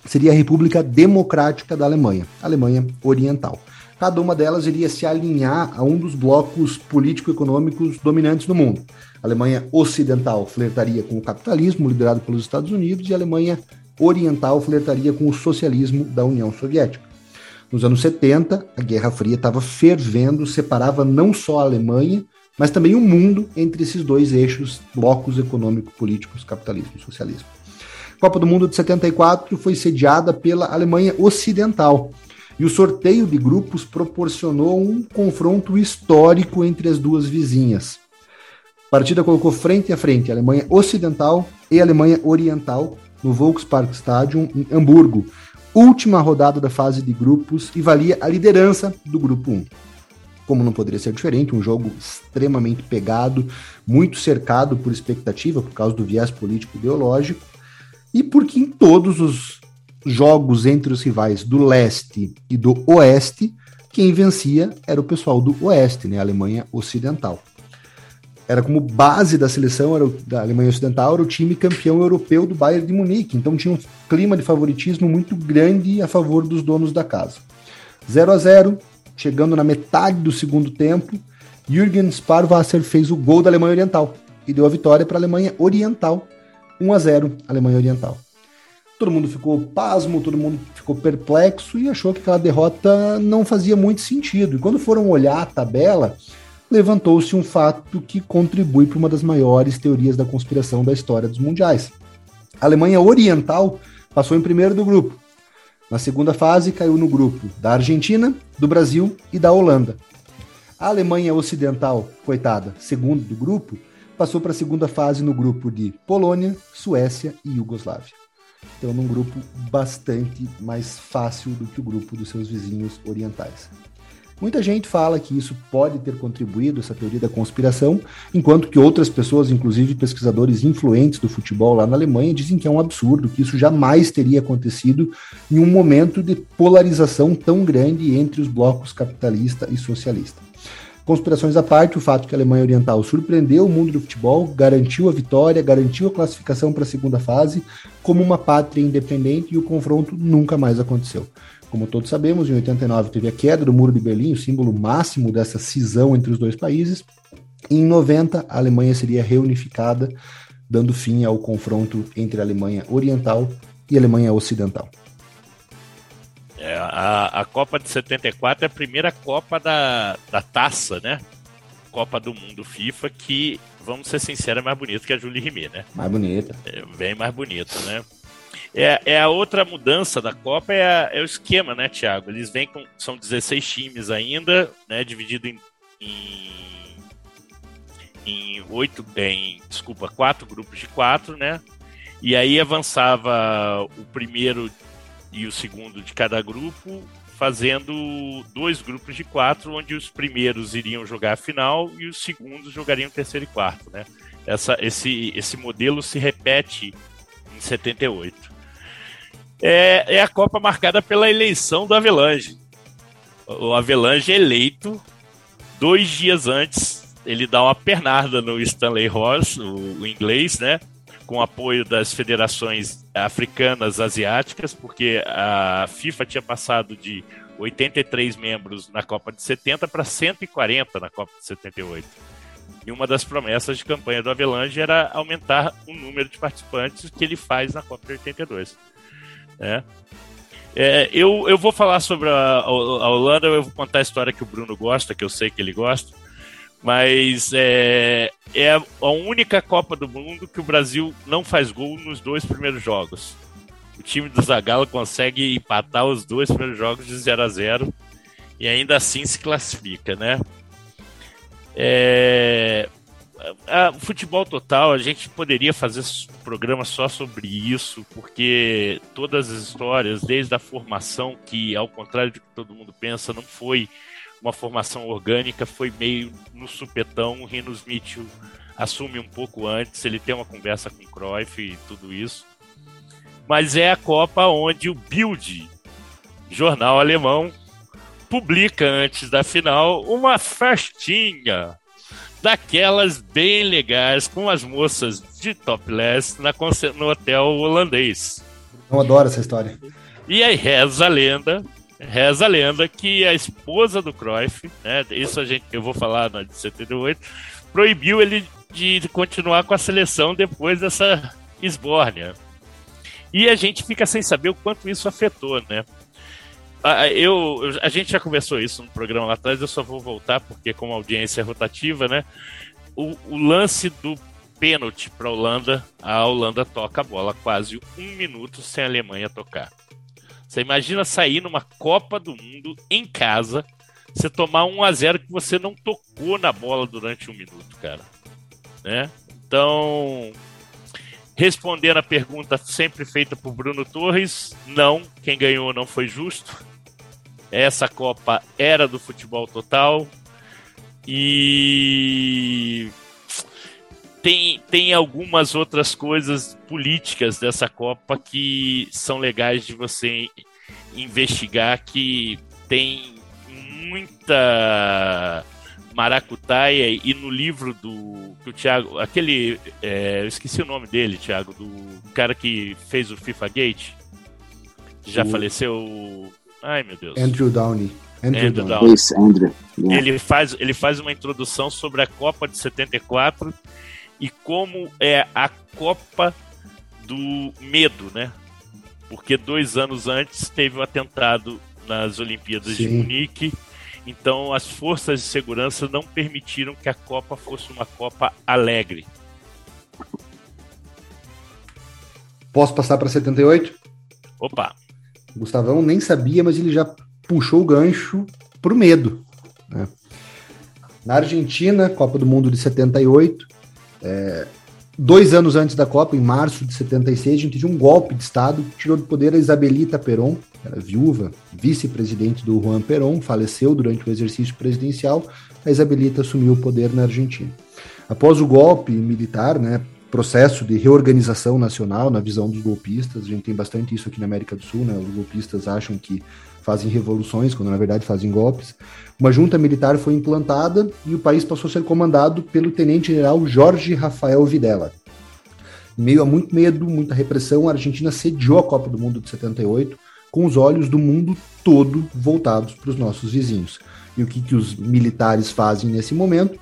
seria a República Democrática da Alemanha, Alemanha Oriental. Cada uma delas iria se alinhar a um dos blocos político-econômicos dominantes no mundo. A Alemanha Ocidental flertaria com o capitalismo, liderado pelos Estados Unidos, e a Alemanha Oriental flertaria com o socialismo da União Soviética. Nos anos 70, a Guerra Fria estava fervendo, separava não só a Alemanha, mas também o mundo entre esses dois eixos, blocos econômico-políticos, capitalismo e socialismo. Copa do Mundo de 74 foi sediada pela Alemanha Ocidental. E o sorteio de grupos proporcionou um confronto histórico entre as duas vizinhas. A partida colocou frente a frente a Alemanha Ocidental e a Alemanha Oriental no Volkspark Stadium em Hamburgo, última rodada da fase de grupos e valia a liderança do grupo 1. Como não poderia ser diferente, um jogo extremamente pegado, muito cercado por expectativa por causa do viés político ideológico e porque em todos os jogos entre os rivais do leste e do oeste, quem vencia era o pessoal do oeste, né, a Alemanha Ocidental. Era como base da seleção era o, da Alemanha Ocidental, era o time campeão europeu do Bayern de Munique, então tinha um clima de favoritismo muito grande a favor dos donos da casa. 0 a 0 chegando na metade do segundo tempo, Jürgen Sparwasser fez o gol da Alemanha Oriental e deu a vitória para a Alemanha Oriental 1 a 0 Alemanha Oriental. Todo mundo ficou pasmo, todo mundo ficou perplexo e achou que aquela derrota não fazia muito sentido. E quando foram olhar a tabela, levantou-se um fato que contribui para uma das maiores teorias da conspiração da história dos mundiais. A Alemanha Oriental passou em primeiro do grupo. Na segunda fase, caiu no grupo da Argentina, do Brasil e da Holanda. A Alemanha Ocidental, coitada, segundo do grupo, passou para a segunda fase no grupo de Polônia, Suécia e Iugoslávia. Então, num grupo bastante mais fácil do que o grupo dos seus vizinhos orientais. Muita gente fala que isso pode ter contribuído, essa teoria da conspiração, enquanto que outras pessoas, inclusive pesquisadores influentes do futebol lá na Alemanha, dizem que é um absurdo, que isso jamais teria acontecido em um momento de polarização tão grande entre os blocos capitalista e socialista. Conspirações à parte, o fato que a Alemanha Oriental surpreendeu o mundo do futebol, garantiu a vitória, garantiu a classificação para a segunda fase como uma pátria independente e o confronto nunca mais aconteceu. Como todos sabemos, em 89 teve a queda do Muro de Berlim, o símbolo máximo dessa cisão entre os dois países. E em 90, a Alemanha seria reunificada, dando fim ao confronto entre a Alemanha Oriental e a Alemanha Ocidental. É, a, a Copa de 74 é a primeira Copa da, da taça, né? Copa do Mundo FIFA, que, vamos ser sinceros, é mais bonita que a Julie Rimet, né? Mais bonita. É bem mais bonita, né? É, é a outra mudança da Copa, é, a, é o esquema, né, Thiago? Eles vêm com. São 16 times ainda, né? Dividido em, em, oito. Em, desculpa, quatro grupos de quatro, né? E aí avançava o primeiro e o segundo de cada grupo, fazendo dois grupos de quatro, onde os primeiros iriam jogar a final e os segundos jogariam terceiro e quarto, né? Essa, esse, esse modelo se repete em 78 é, é a Copa marcada pela eleição do Avelange. O Avelange é eleito dois dias antes, ele dá uma pernada no Stanley Horse, o, o inglês, né? Com apoio das federações africanas, asiáticas, porque a FIFA tinha passado de 83 membros na Copa de 70 para 140 na Copa de 78. E uma das promessas de campanha do Avelange era aumentar o número de participantes que ele faz na Copa de 82. É. É, eu, eu vou falar sobre a, a, Holanda, eu vou contar a história que o Bruno gosta, que eu sei que ele gosta, mas é, é a única Copa do Mundo que o Brasil não faz gol nos dois primeiros jogos. O time do Zagallo consegue empatar os dois primeiros jogos de 0 a 0 e ainda assim se classifica, né? É, a, futebol total, a gente poderia fazer programa só sobre isso, porque todas as histórias, desde a formação, que ao contrário do que todo mundo pensa, não foi uma formação orgânica, foi meio no supetão. O Rinos Mitchell assume um pouco antes, ele tem uma conversa com o Cruyff e tudo isso. Mas é a Copa onde o Bild, jornal alemão, publica antes da final uma festinha daquelas bem legais com as moças de topless na, no hotel holandês. Eu adoro essa história. E aí reza a lenda, reza a lenda que a esposa do Cruyff, né, isso a gente, eu vou falar na de 78, proibiu ele de continuar com a seleção depois dessa esbórnia. E a gente fica sem saber o quanto isso afetou, né? Eu, a gente já conversou isso no programa lá atrás, eu só vou voltar porque, como audiência é rotativa, né? O, o lance do pênalti para a Holanda, a Holanda toca a bola quase um minuto sem a Alemanha tocar. Você imagina sair numa Copa do Mundo em casa, você tomar 1 a 0 que você não tocou na bola durante um minuto, cara. Né? Então, respondendo a pergunta sempre feita por Bruno Torres, não, quem ganhou não foi justo. Essa Copa era do futebol total. E tem, tem algumas outras coisas políticas dessa Copa que são legais de você investigar, que tem muita maracutaia e no livro do que o Thiago, aquele, é, eu esqueci o nome dele, Thiago, do cara que fez o FIFA Gate, já o... faleceu Ai, meu Deus. Andrew Downey. Andrew, Andrew Downey. Isso, Andrew. Yeah. Ele, faz, ele faz uma introdução sobre a Copa de 74 e como é a Copa do medo, né? Porque dois anos antes teve o um atentado nas Olimpíadas Sim. de Munique. Então as forças de segurança não permitiram que a Copa fosse uma Copa alegre. Posso passar para 78? Opa! O Gustavão nem sabia, mas ele já puxou o gancho pro medo. Né? Na Argentina, Copa do Mundo de 78, é, dois anos antes da Copa, em março de 76, a gente teve um golpe de Estado que tirou do poder a Isabelita Perón, era viúva, vice-presidente do Juan Perón, faleceu durante o exercício presidencial. A Isabelita assumiu o poder na Argentina. Após o golpe militar, né, processo de reorganização nacional na visão dos golpistas. A gente tem bastante isso aqui na América do Sul, né? Os golpistas acham que fazem revoluções, quando na verdade fazem golpes. Uma junta militar foi implantada e o país passou a ser comandado pelo tenente-general Jorge Rafael Videla. Em meio a muito medo, muita repressão, a Argentina sediou a Copa do Mundo de 78 com os olhos do mundo todo voltados para os nossos vizinhos. E o que, que os militares fazem nesse momento?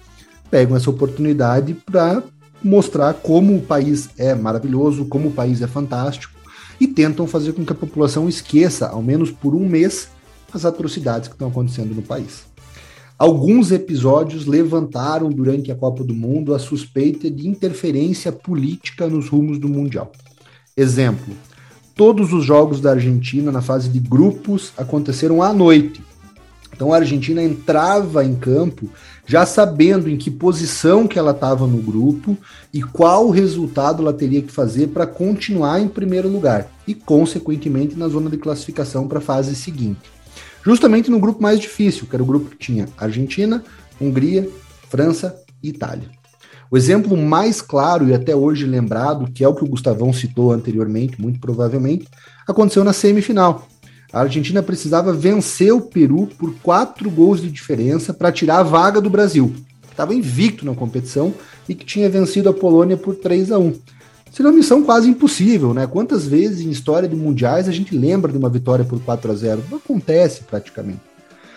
Pegam essa oportunidade para mostrar como o país é maravilhoso, como o país é fantástico, e tentam fazer com que a população esqueça, ao menos por um mês, as atrocidades que estão acontecendo no país. Alguns episódios levantaram durante a Copa do Mundo a suspeita de interferência política nos rumos do Mundial. Exemplo: todos os jogos da Argentina na fase de grupos aconteceram à noite. Então a Argentina entrava em campo já sabendo em que posição que ela estava no grupo e qual resultado ela teria que fazer para continuar em primeiro lugar e consequentemente na zona de classificação para a fase seguinte. Justamente no grupo mais difícil, que era o grupo que tinha Argentina, Hungria, França e Itália. O exemplo mais claro e até hoje lembrado, que é o que o Gustavão citou anteriormente, muito provavelmente, aconteceu na semifinal. A Argentina precisava vencer o Peru por quatro gols de diferença para tirar a vaga do Brasil, que estava invicto na competição e que tinha vencido a Polônia por 3 a 1. Seria uma missão quase impossível, né? Quantas vezes em história de mundiais a gente lembra de uma vitória por 4 a 0? Não acontece praticamente.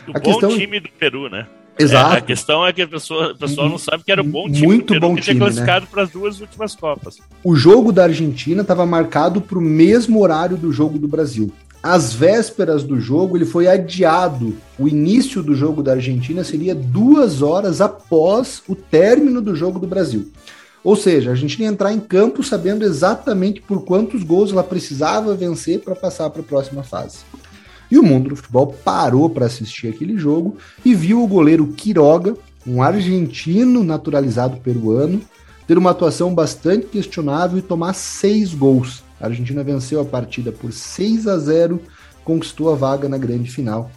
O a bom questão... Time do Peru, né? Exato. É, a questão é que a pessoa, o pessoal não sabe que era um bom time. Muito bom que time. classificado né? para as duas últimas Copas. O jogo da Argentina estava marcado para o mesmo horário do jogo do Brasil. Às vésperas do jogo, ele foi adiado. O início do jogo da Argentina seria duas horas após o término do jogo do Brasil. Ou seja, a Argentina ia entrar em campo sabendo exatamente por quantos gols ela precisava vencer para passar para a próxima fase. E o mundo do futebol parou para assistir aquele jogo e viu o goleiro Quiroga, um argentino naturalizado peruano, ter uma atuação bastante questionável e tomar seis gols. A Argentina venceu a partida por 6 a 0, conquistou a vaga na grande final.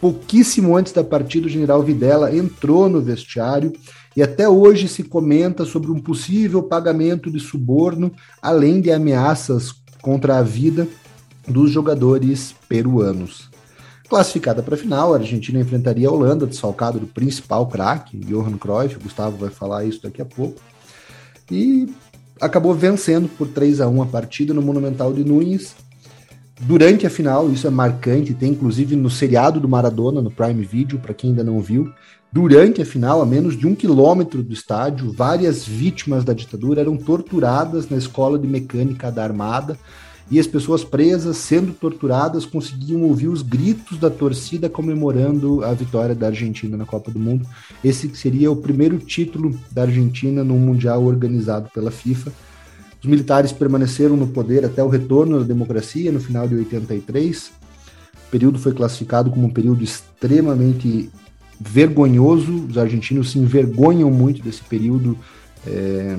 Pouquíssimo antes da partida, o general Videla entrou no vestiário e até hoje se comenta sobre um possível pagamento de suborno, além de ameaças contra a vida dos jogadores peruanos. Classificada para a final, a Argentina enfrentaria a Holanda, desfalcado do principal craque, Johan Cruyff, o Gustavo vai falar isso daqui a pouco, e acabou vencendo por 3 a 1 a partida no Monumental de Nunes. Durante a final, isso é marcante, tem inclusive no seriado do Maradona, no Prime Video, para quem ainda não viu. Durante a final, a menos de um quilômetro do estádio, várias vítimas da ditadura eram torturadas na escola de mecânica da Armada, e as pessoas presas, sendo torturadas, conseguiam ouvir os gritos da torcida comemorando a vitória da Argentina na Copa do Mundo. Esse seria o primeiro título da Argentina num Mundial organizado pela FIFA. Os militares permaneceram no poder até o retorno da democracia no final de 83. O período foi classificado como um período extremamente vergonhoso. Os argentinos se envergonham muito desse período. É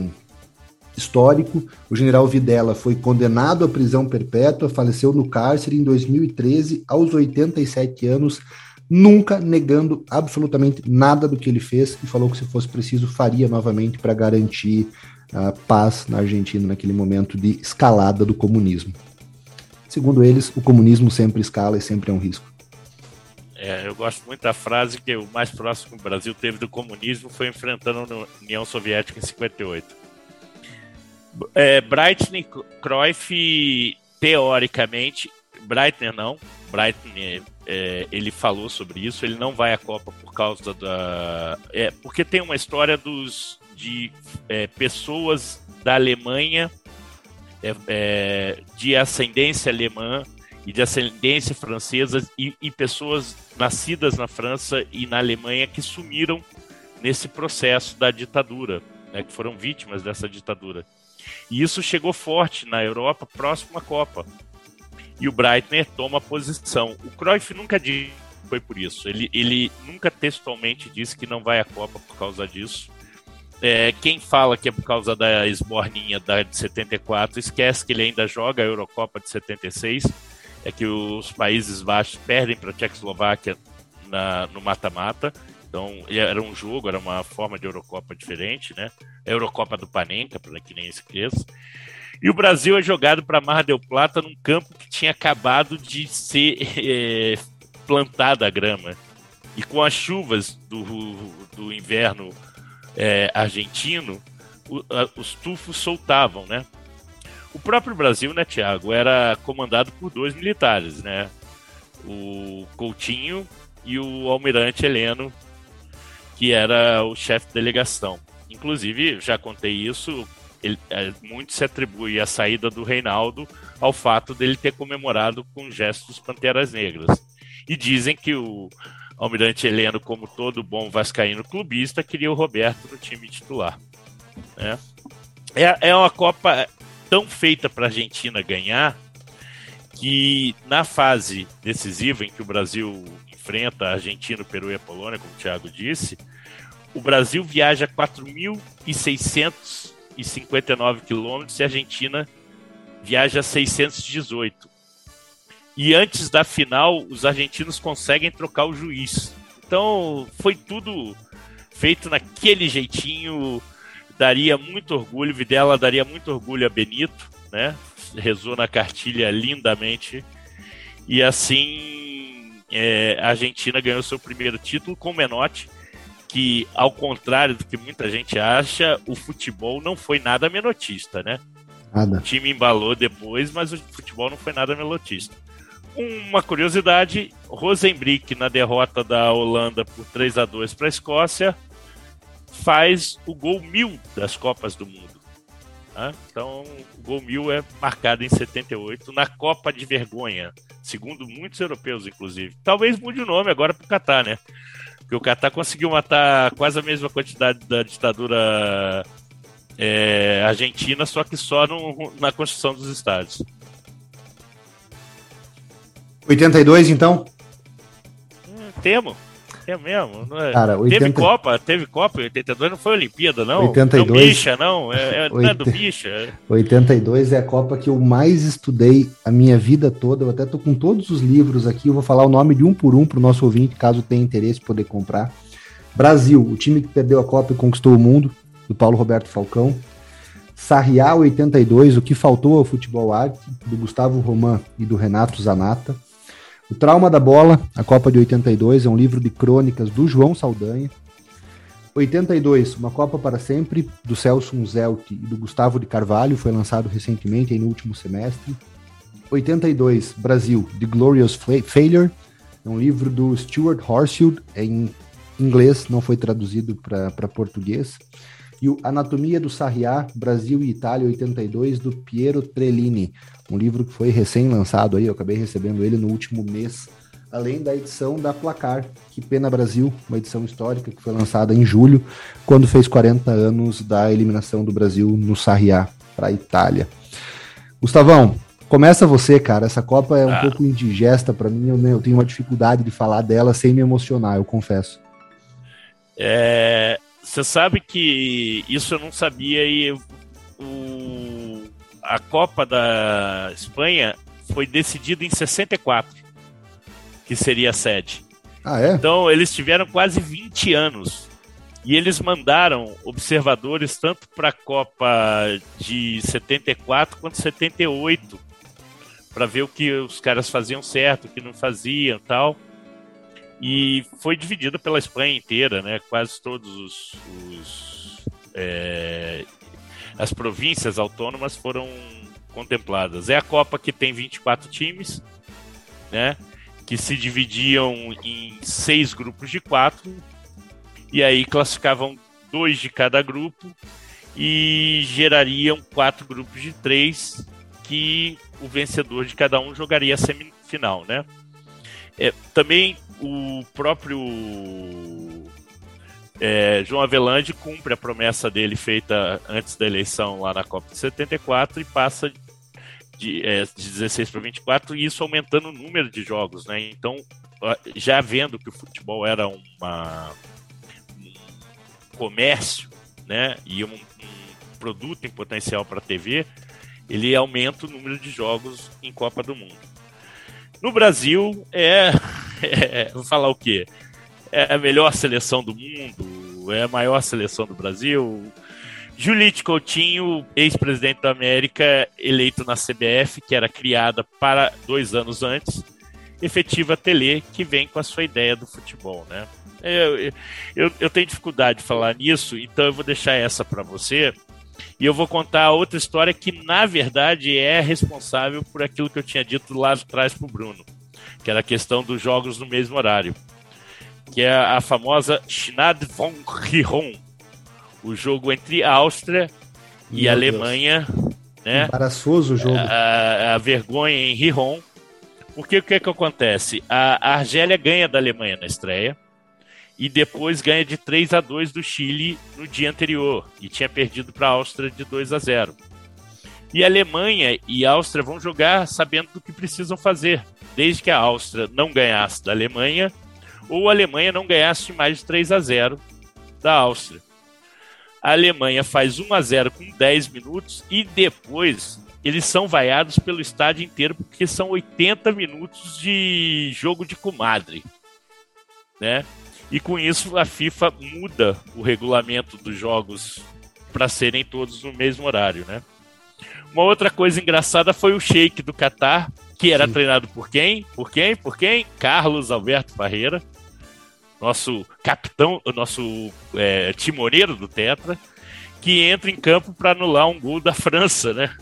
histórico. O general Videla foi condenado à prisão perpétua, faleceu no cárcere em 2013, aos 87 anos, nunca negando absolutamente nada do que ele fez e falou que se fosse preciso faria novamente para garantir a paz na Argentina naquele momento de escalada do comunismo. Segundo eles, o comunismo sempre escala e sempre é um risco. É, eu gosto muito da frase que o mais próximo que o Brasil teve do comunismo foi enfrentando a União Soviética em 58. É, Breitner Cruyff, teoricamente, Breitner não, Breitner é, ele falou sobre isso, ele não vai à Copa por causa da. É, porque tem uma história dos de é, pessoas da Alemanha é, é, de ascendência alemã e de ascendência francesa e, e, pessoas nascidas na França e na Alemanha que sumiram nesse processo da ditadura, né, que foram vítimas dessa ditadura. E isso chegou forte na Europa, próximo à Copa. E o Breitner toma posição. O Cruyff nunca disse que foi por isso. Ele, ele nunca textualmente disse que não vai à Copa por causa disso. É, quem fala que é por causa da esborninha da de 74 esquece que ele ainda joga a Eurocopa de 76. É que os Países Baixos perdem para a Tchecoslováquia na, no mata-mata então, era um jogo, era uma forma de Eurocopa diferente, né? A Eurocopa do Panenka, para que nem esqueça. E o Brasil é jogado para Mar del Plata num campo que tinha acabado de ser é, plantada a grama. E com as chuvas do, do inverno é, argentino, o, a, os tufos soltavam, né? O próprio Brasil, né, Tiago, era comandado por dois militares, né? O Coutinho e o almirante Heleno, que era o chefe de delegação. Inclusive, já contei isso, ele, é, muito se atribui a saída do Reinaldo ao fato dele ter comemorado com gestos Panteras Negras. E dizem que o Almirante Heleno, como todo bom vascaíno clubista, queria o Roberto no time titular. Né? É, é uma Copa tão feita para a Argentina ganhar que na fase decisiva em que o Brasil enfrenta Argentina, Peru e a Polônia, como o Thiago disse, o Brasil viaja 4.659 quilômetros e a Argentina viaja 618. E antes da final, os argentinos conseguem trocar o juiz. Então, foi tudo feito naquele jeitinho. Daria muito orgulho, Videla daria muito orgulho a Benito, né? Rezou na cartilha lindamente. E assim, é, a Argentina ganhou seu primeiro título com o Menotti, que, ao contrário do que muita gente acha, o futebol não foi nada menotista, né? Nada. O time embalou depois, mas o futebol não foi nada melotista. Uma curiosidade: Rosenbrick, na derrota da Holanda por 3 a 2 para a Escócia, faz o gol mil das Copas do Mundo. Né? Então, o gol mil é marcado em 78 na Copa de Vergonha, segundo muitos europeus, inclusive. Talvez mude o nome agora para o Catar, né? Porque o Catar conseguiu matar quase a mesma quantidade da ditadura é, Argentina, só que só no, na construção dos estádios. 82, então? Hum, temo. É mesmo. É? Cara, 80... Teve Copa, teve Copa em 82, não foi Olimpíada, não? 82. Não bicha, não. É, é, não é do bicha. 82 é a Copa que eu mais estudei a minha vida toda. Eu até tô com todos os livros aqui. Eu vou falar o nome de um por um para o nosso ouvinte, caso tenha interesse poder comprar. Brasil, o time que perdeu a Copa e conquistou o mundo do Paulo Roberto Falcão. Sarriá 82, O que faltou ao futebol arte, do Gustavo Roman e do Renato Zanata. O Trauma da Bola, a Copa de 82, é um livro de crônicas do João Saldanha. 82, Uma Copa para Sempre, do Celso Unzelt e do Gustavo de Carvalho, foi lançado recentemente, aí no último semestre. 82, Brasil, The Glorious Failure, é um livro do Stuart Horsfield, é em inglês, não foi traduzido para português e o Anatomia do Sarriá, Brasil e Itália 82, do Piero Trellini, um livro que foi recém-lançado aí, eu acabei recebendo ele no último mês, além da edição da Placar, que Pena Brasil, uma edição histórica que foi lançada em julho, quando fez 40 anos da eliminação do Brasil no Sarriá para a Itália. Gustavão, começa você, cara, essa Copa é um ah. pouco indigesta para mim, eu, eu tenho uma dificuldade de falar dela sem me emocionar, eu confesso. É, você sabe que isso eu não sabia e o, a Copa da Espanha foi decidida em 64, que seria a sede. Ah, é? Então eles tiveram quase 20 anos. E eles mandaram observadores tanto para a Copa de 74 quanto 78 para ver o que os caras faziam certo, o que não faziam, tal e foi dividido pela Espanha inteira, né? Quase todos os, os é, as províncias autônomas foram contempladas. É a Copa que tem 24 times, né? Que se dividiam em seis grupos de quatro e aí classificavam dois de cada grupo e gerariam quatro grupos de três que o vencedor de cada um jogaria a semifinal, né? É, também o próprio é, João Avelange cumpre a promessa dele feita antes da eleição lá na Copa de 74 e passa de, é, de 16 para 24, e isso aumentando o número de jogos, né? Então, já vendo que o futebol era uma, um comércio, né? E um, um produto em potencial para a TV, ele aumenta o número de jogos em Copa do Mundo. No Brasil, é, é, Vou falar o quê? É a melhor seleção do mundo, é a maior seleção do Brasil. Julite Coutinho, ex-presidente da América, eleito na CBF, que era criada para dois anos antes. Efetiva Tele, que vem com a sua ideia do futebol, né? Eu, eu, eu tenho dificuldade de falar nisso, então eu vou deixar essa para você e eu vou contar outra história que, na verdade, é responsável por aquilo que eu tinha dito lá atrás para o Bruno, que era a questão dos jogos no mesmo horário, que é a famosa Schnad von Riron, o jogo entre Áustria e Meu Alemanha. Né? Embaraçoso o jogo. A, a, vergonha em Riron. Porque o que, é que acontece? A, a Argélia ganha da Alemanha na estreia e depois ganha de 3 a 2 do Chile no dia anterior e tinha perdido para a Áustria de 2 a 0. E Alemanha e Áustria vão jogar sabendo do que precisam fazer, desde que a Áustria não ganhasse da Alemanha ou a Alemanha não ganhasse mais de 3 a 0 da Áustria. A Alemanha faz 1 a 0 com 10 minutos e depois eles são vaiados pelo estádio inteiro porque são 80 minutos de jogo de comadre, né? E com isso a FIFA muda o regulamento dos jogos para serem todos no mesmo horário, né? Uma outra coisa engraçada foi o Sheik do Catar, que era Sim. treinado por quem? Por quem? Por quem? Carlos Alberto Parreira, nosso capitão, nosso é, timoneiro do Tetra, que entra em campo para anular um gol da França, né?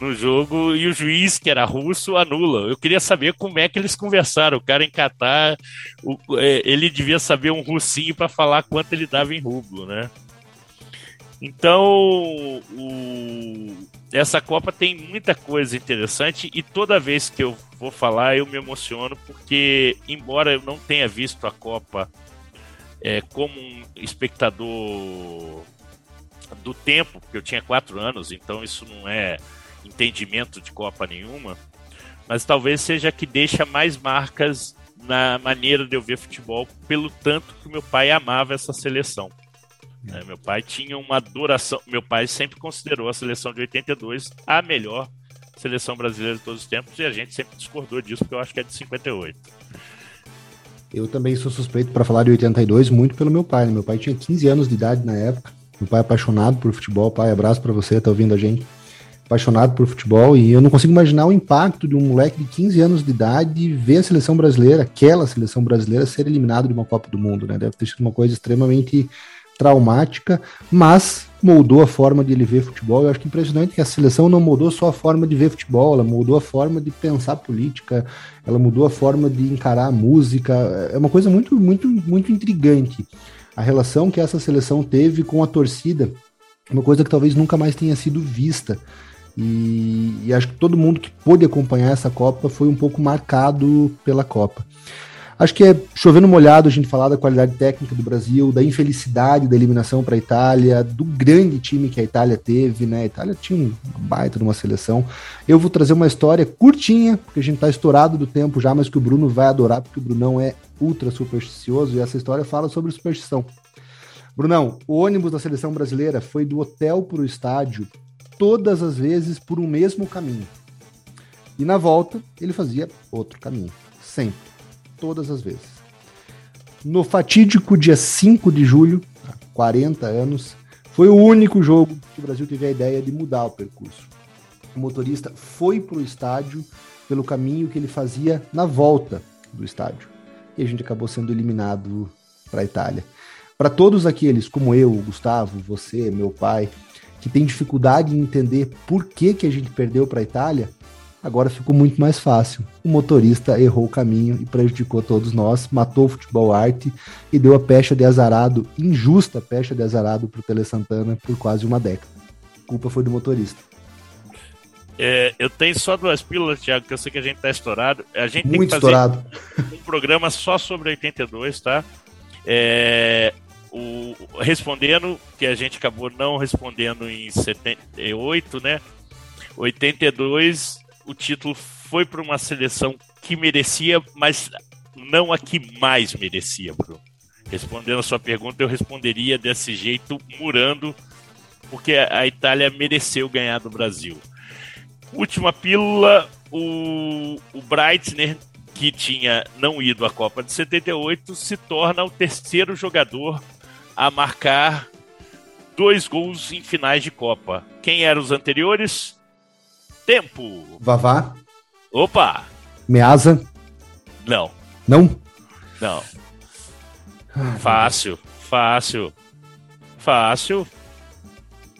No jogo, e o juiz, que era russo, anula. Eu queria saber como é que eles conversaram. O cara em Catar, o, é, ele devia saber um russinho para falar quanto ele dava em rublo, né? Então, o, essa Copa tem muita coisa interessante e toda vez que eu vou falar eu me emociono porque, embora eu não tenha visto a Copa é, como um espectador do tempo, porque eu tinha quatro anos, então isso não é entendimento de Copa nenhuma, mas talvez seja que deixa mais marcas na maneira de eu ver futebol, pelo tanto que meu pai amava essa seleção. É, meu pai tinha uma adoração. Meu pai sempre considerou a seleção de 82 a melhor seleção brasileira de todos os tempos e a gente sempre discordou disso, porque eu acho que é de 58. Eu também sou suspeito para falar de 82 muito pelo meu pai. Né? Meu pai tinha 15 anos de idade na época. Meu pai é apaixonado por futebol. Pai, abraço para você, tá ouvindo a gente. Apaixonado por futebol e eu não consigo imaginar o impacto de um moleque de 15 anos de idade ver a seleção brasileira, aquela seleção brasileira, ser eliminado de uma Copa do Mundo, né? Deve ter sido uma coisa extremamente traumática, mas moldou a forma de ele ver futebol. Eu acho que impressionante que a seleção não mudou só a forma de ver futebol, ela mudou a forma de pensar política, ela mudou a forma de encarar a música. É uma coisa muito, muito, muito intrigante. A relação que essa seleção teve com a torcida, uma coisa que talvez nunca mais tenha sido vista. E, e acho que todo mundo que pôde acompanhar essa Copa foi um pouco marcado pela Copa. Acho que é chovendo molhado a gente falar da qualidade técnica do Brasil, da infelicidade da eliminação para a Itália, do grande time que a Itália teve, né? A Itália tinha um baita de uma seleção. Eu vou trazer uma história curtinha, porque a gente está estourado do tempo já, mas que o Bruno vai adorar, porque o Brunão é ultra supersticioso e essa história fala sobre superstição. Brunão, o ônibus da seleção brasileira foi do hotel para o estádio todas as vezes por um mesmo caminho. E na volta ele fazia outro caminho, sempre todas as vezes. No fatídico dia 5 de julho, há 40 anos, foi o único jogo que o Brasil teve a ideia de mudar o percurso. O motorista foi para o estádio pelo caminho que ele fazia na volta do estádio. E a gente acabou sendo eliminado para a Itália. Para todos aqueles como eu, Gustavo, você, meu pai, que tem dificuldade em entender por que, que a gente perdeu para a Itália, Agora ficou muito mais fácil. O motorista errou o caminho e prejudicou todos nós, matou o futebol arte e deu a pecha de azarado, injusta pecha de azarado para o Tele Santana por quase uma década. A culpa foi do motorista. É, eu tenho só duas pílulas, Thiago, que eu sei que a gente tá estourado. A gente Muito tem que fazer estourado. um programa só sobre 82, tá? É, o, respondendo, que a gente acabou não respondendo em 78, né? 82 o título foi para uma seleção que merecia, mas não a que mais merecia, Bruno. Respondendo a sua pergunta, eu responderia desse jeito, murando, porque a Itália mereceu ganhar do Brasil. Última pílula, o, o Breitner, que tinha não ido à Copa de 78, se torna o terceiro jogador a marcar dois gols em finais de Copa. Quem eram os anteriores? Tempo. Vavá. Opa. Measa. Não. Não? Não. Fácil. Fácil. Fácil.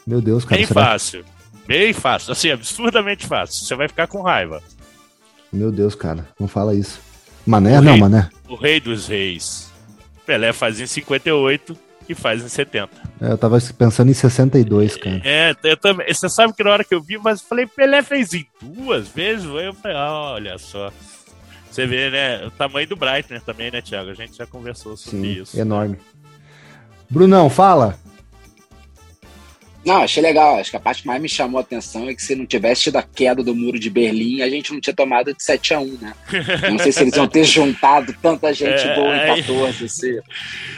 Meu Deus, cara. Bem será? fácil. Bem fácil. Assim, absurdamente fácil. Você vai ficar com raiva. Meu Deus, cara. Não fala isso. Mané? O não, rei, Mané. O rei dos reis. Pelé faz em 58 e faz em 70. É, eu tava pensando em 62, cara. É, eu também. Você sabe que na hora que eu vi, mas falei, Pelé fez em duas vezes? Eu falei, ah, olha só. Você vê, né? O tamanho do Breitner também, né, Thiago? A gente já conversou sobre Sim, isso. Enorme. Brunão, fala. Não, achei legal. Acho que a parte que mais me chamou a atenção é que se não tivesse tido a queda do muro de Berlim, a gente não tinha tomado de 7 a 1 né? não sei se eles iam ter juntado tanta gente é, boa em 14. Assim.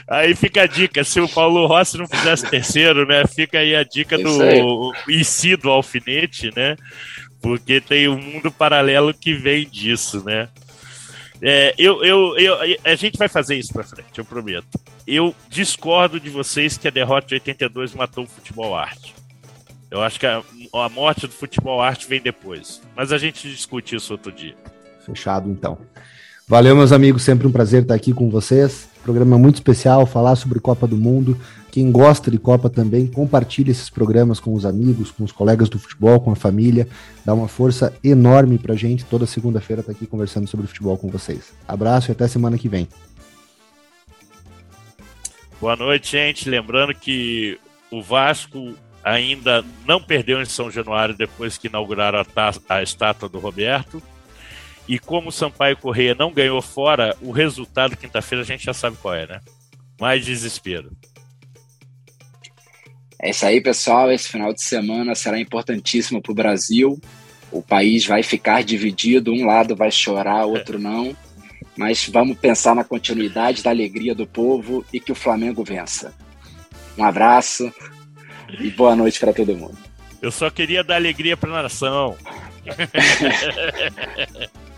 Aí fica a dica: se o Paulo Rossi não fizesse terceiro, né? Fica aí a dica do IC do alfinete, né? Porque tem um mundo paralelo que vem disso, né? É, eu, eu, eu, a gente vai fazer isso pra frente, eu prometo. Eu discordo de vocês que a derrota de 82 matou o futebol arte. Eu acho que a, a morte do futebol arte vem depois. Mas a gente discute isso outro dia. Fechado, então. Valeu, meus amigos. Sempre um prazer estar aqui com vocês. Programa muito especial, falar sobre Copa do Mundo. Quem gosta de Copa também, compartilhe esses programas com os amigos, com os colegas do futebol, com a família. Dá uma força enorme pra gente. Toda segunda-feira tá aqui conversando sobre futebol com vocês. Abraço e até semana que vem. Boa noite, gente. Lembrando que o Vasco ainda não perdeu em São Januário depois que inauguraram a, a estátua do Roberto. E como o Sampaio Correia não ganhou fora, o resultado quinta-feira a gente já sabe qual é, né? Mais desespero. É isso aí, pessoal. Esse final de semana será importantíssimo para o Brasil. O país vai ficar dividido, um lado vai chorar, outro não. Mas vamos pensar na continuidade da alegria do povo e que o Flamengo vença. Um abraço e boa noite para todo mundo. Eu só queria dar alegria para a nação.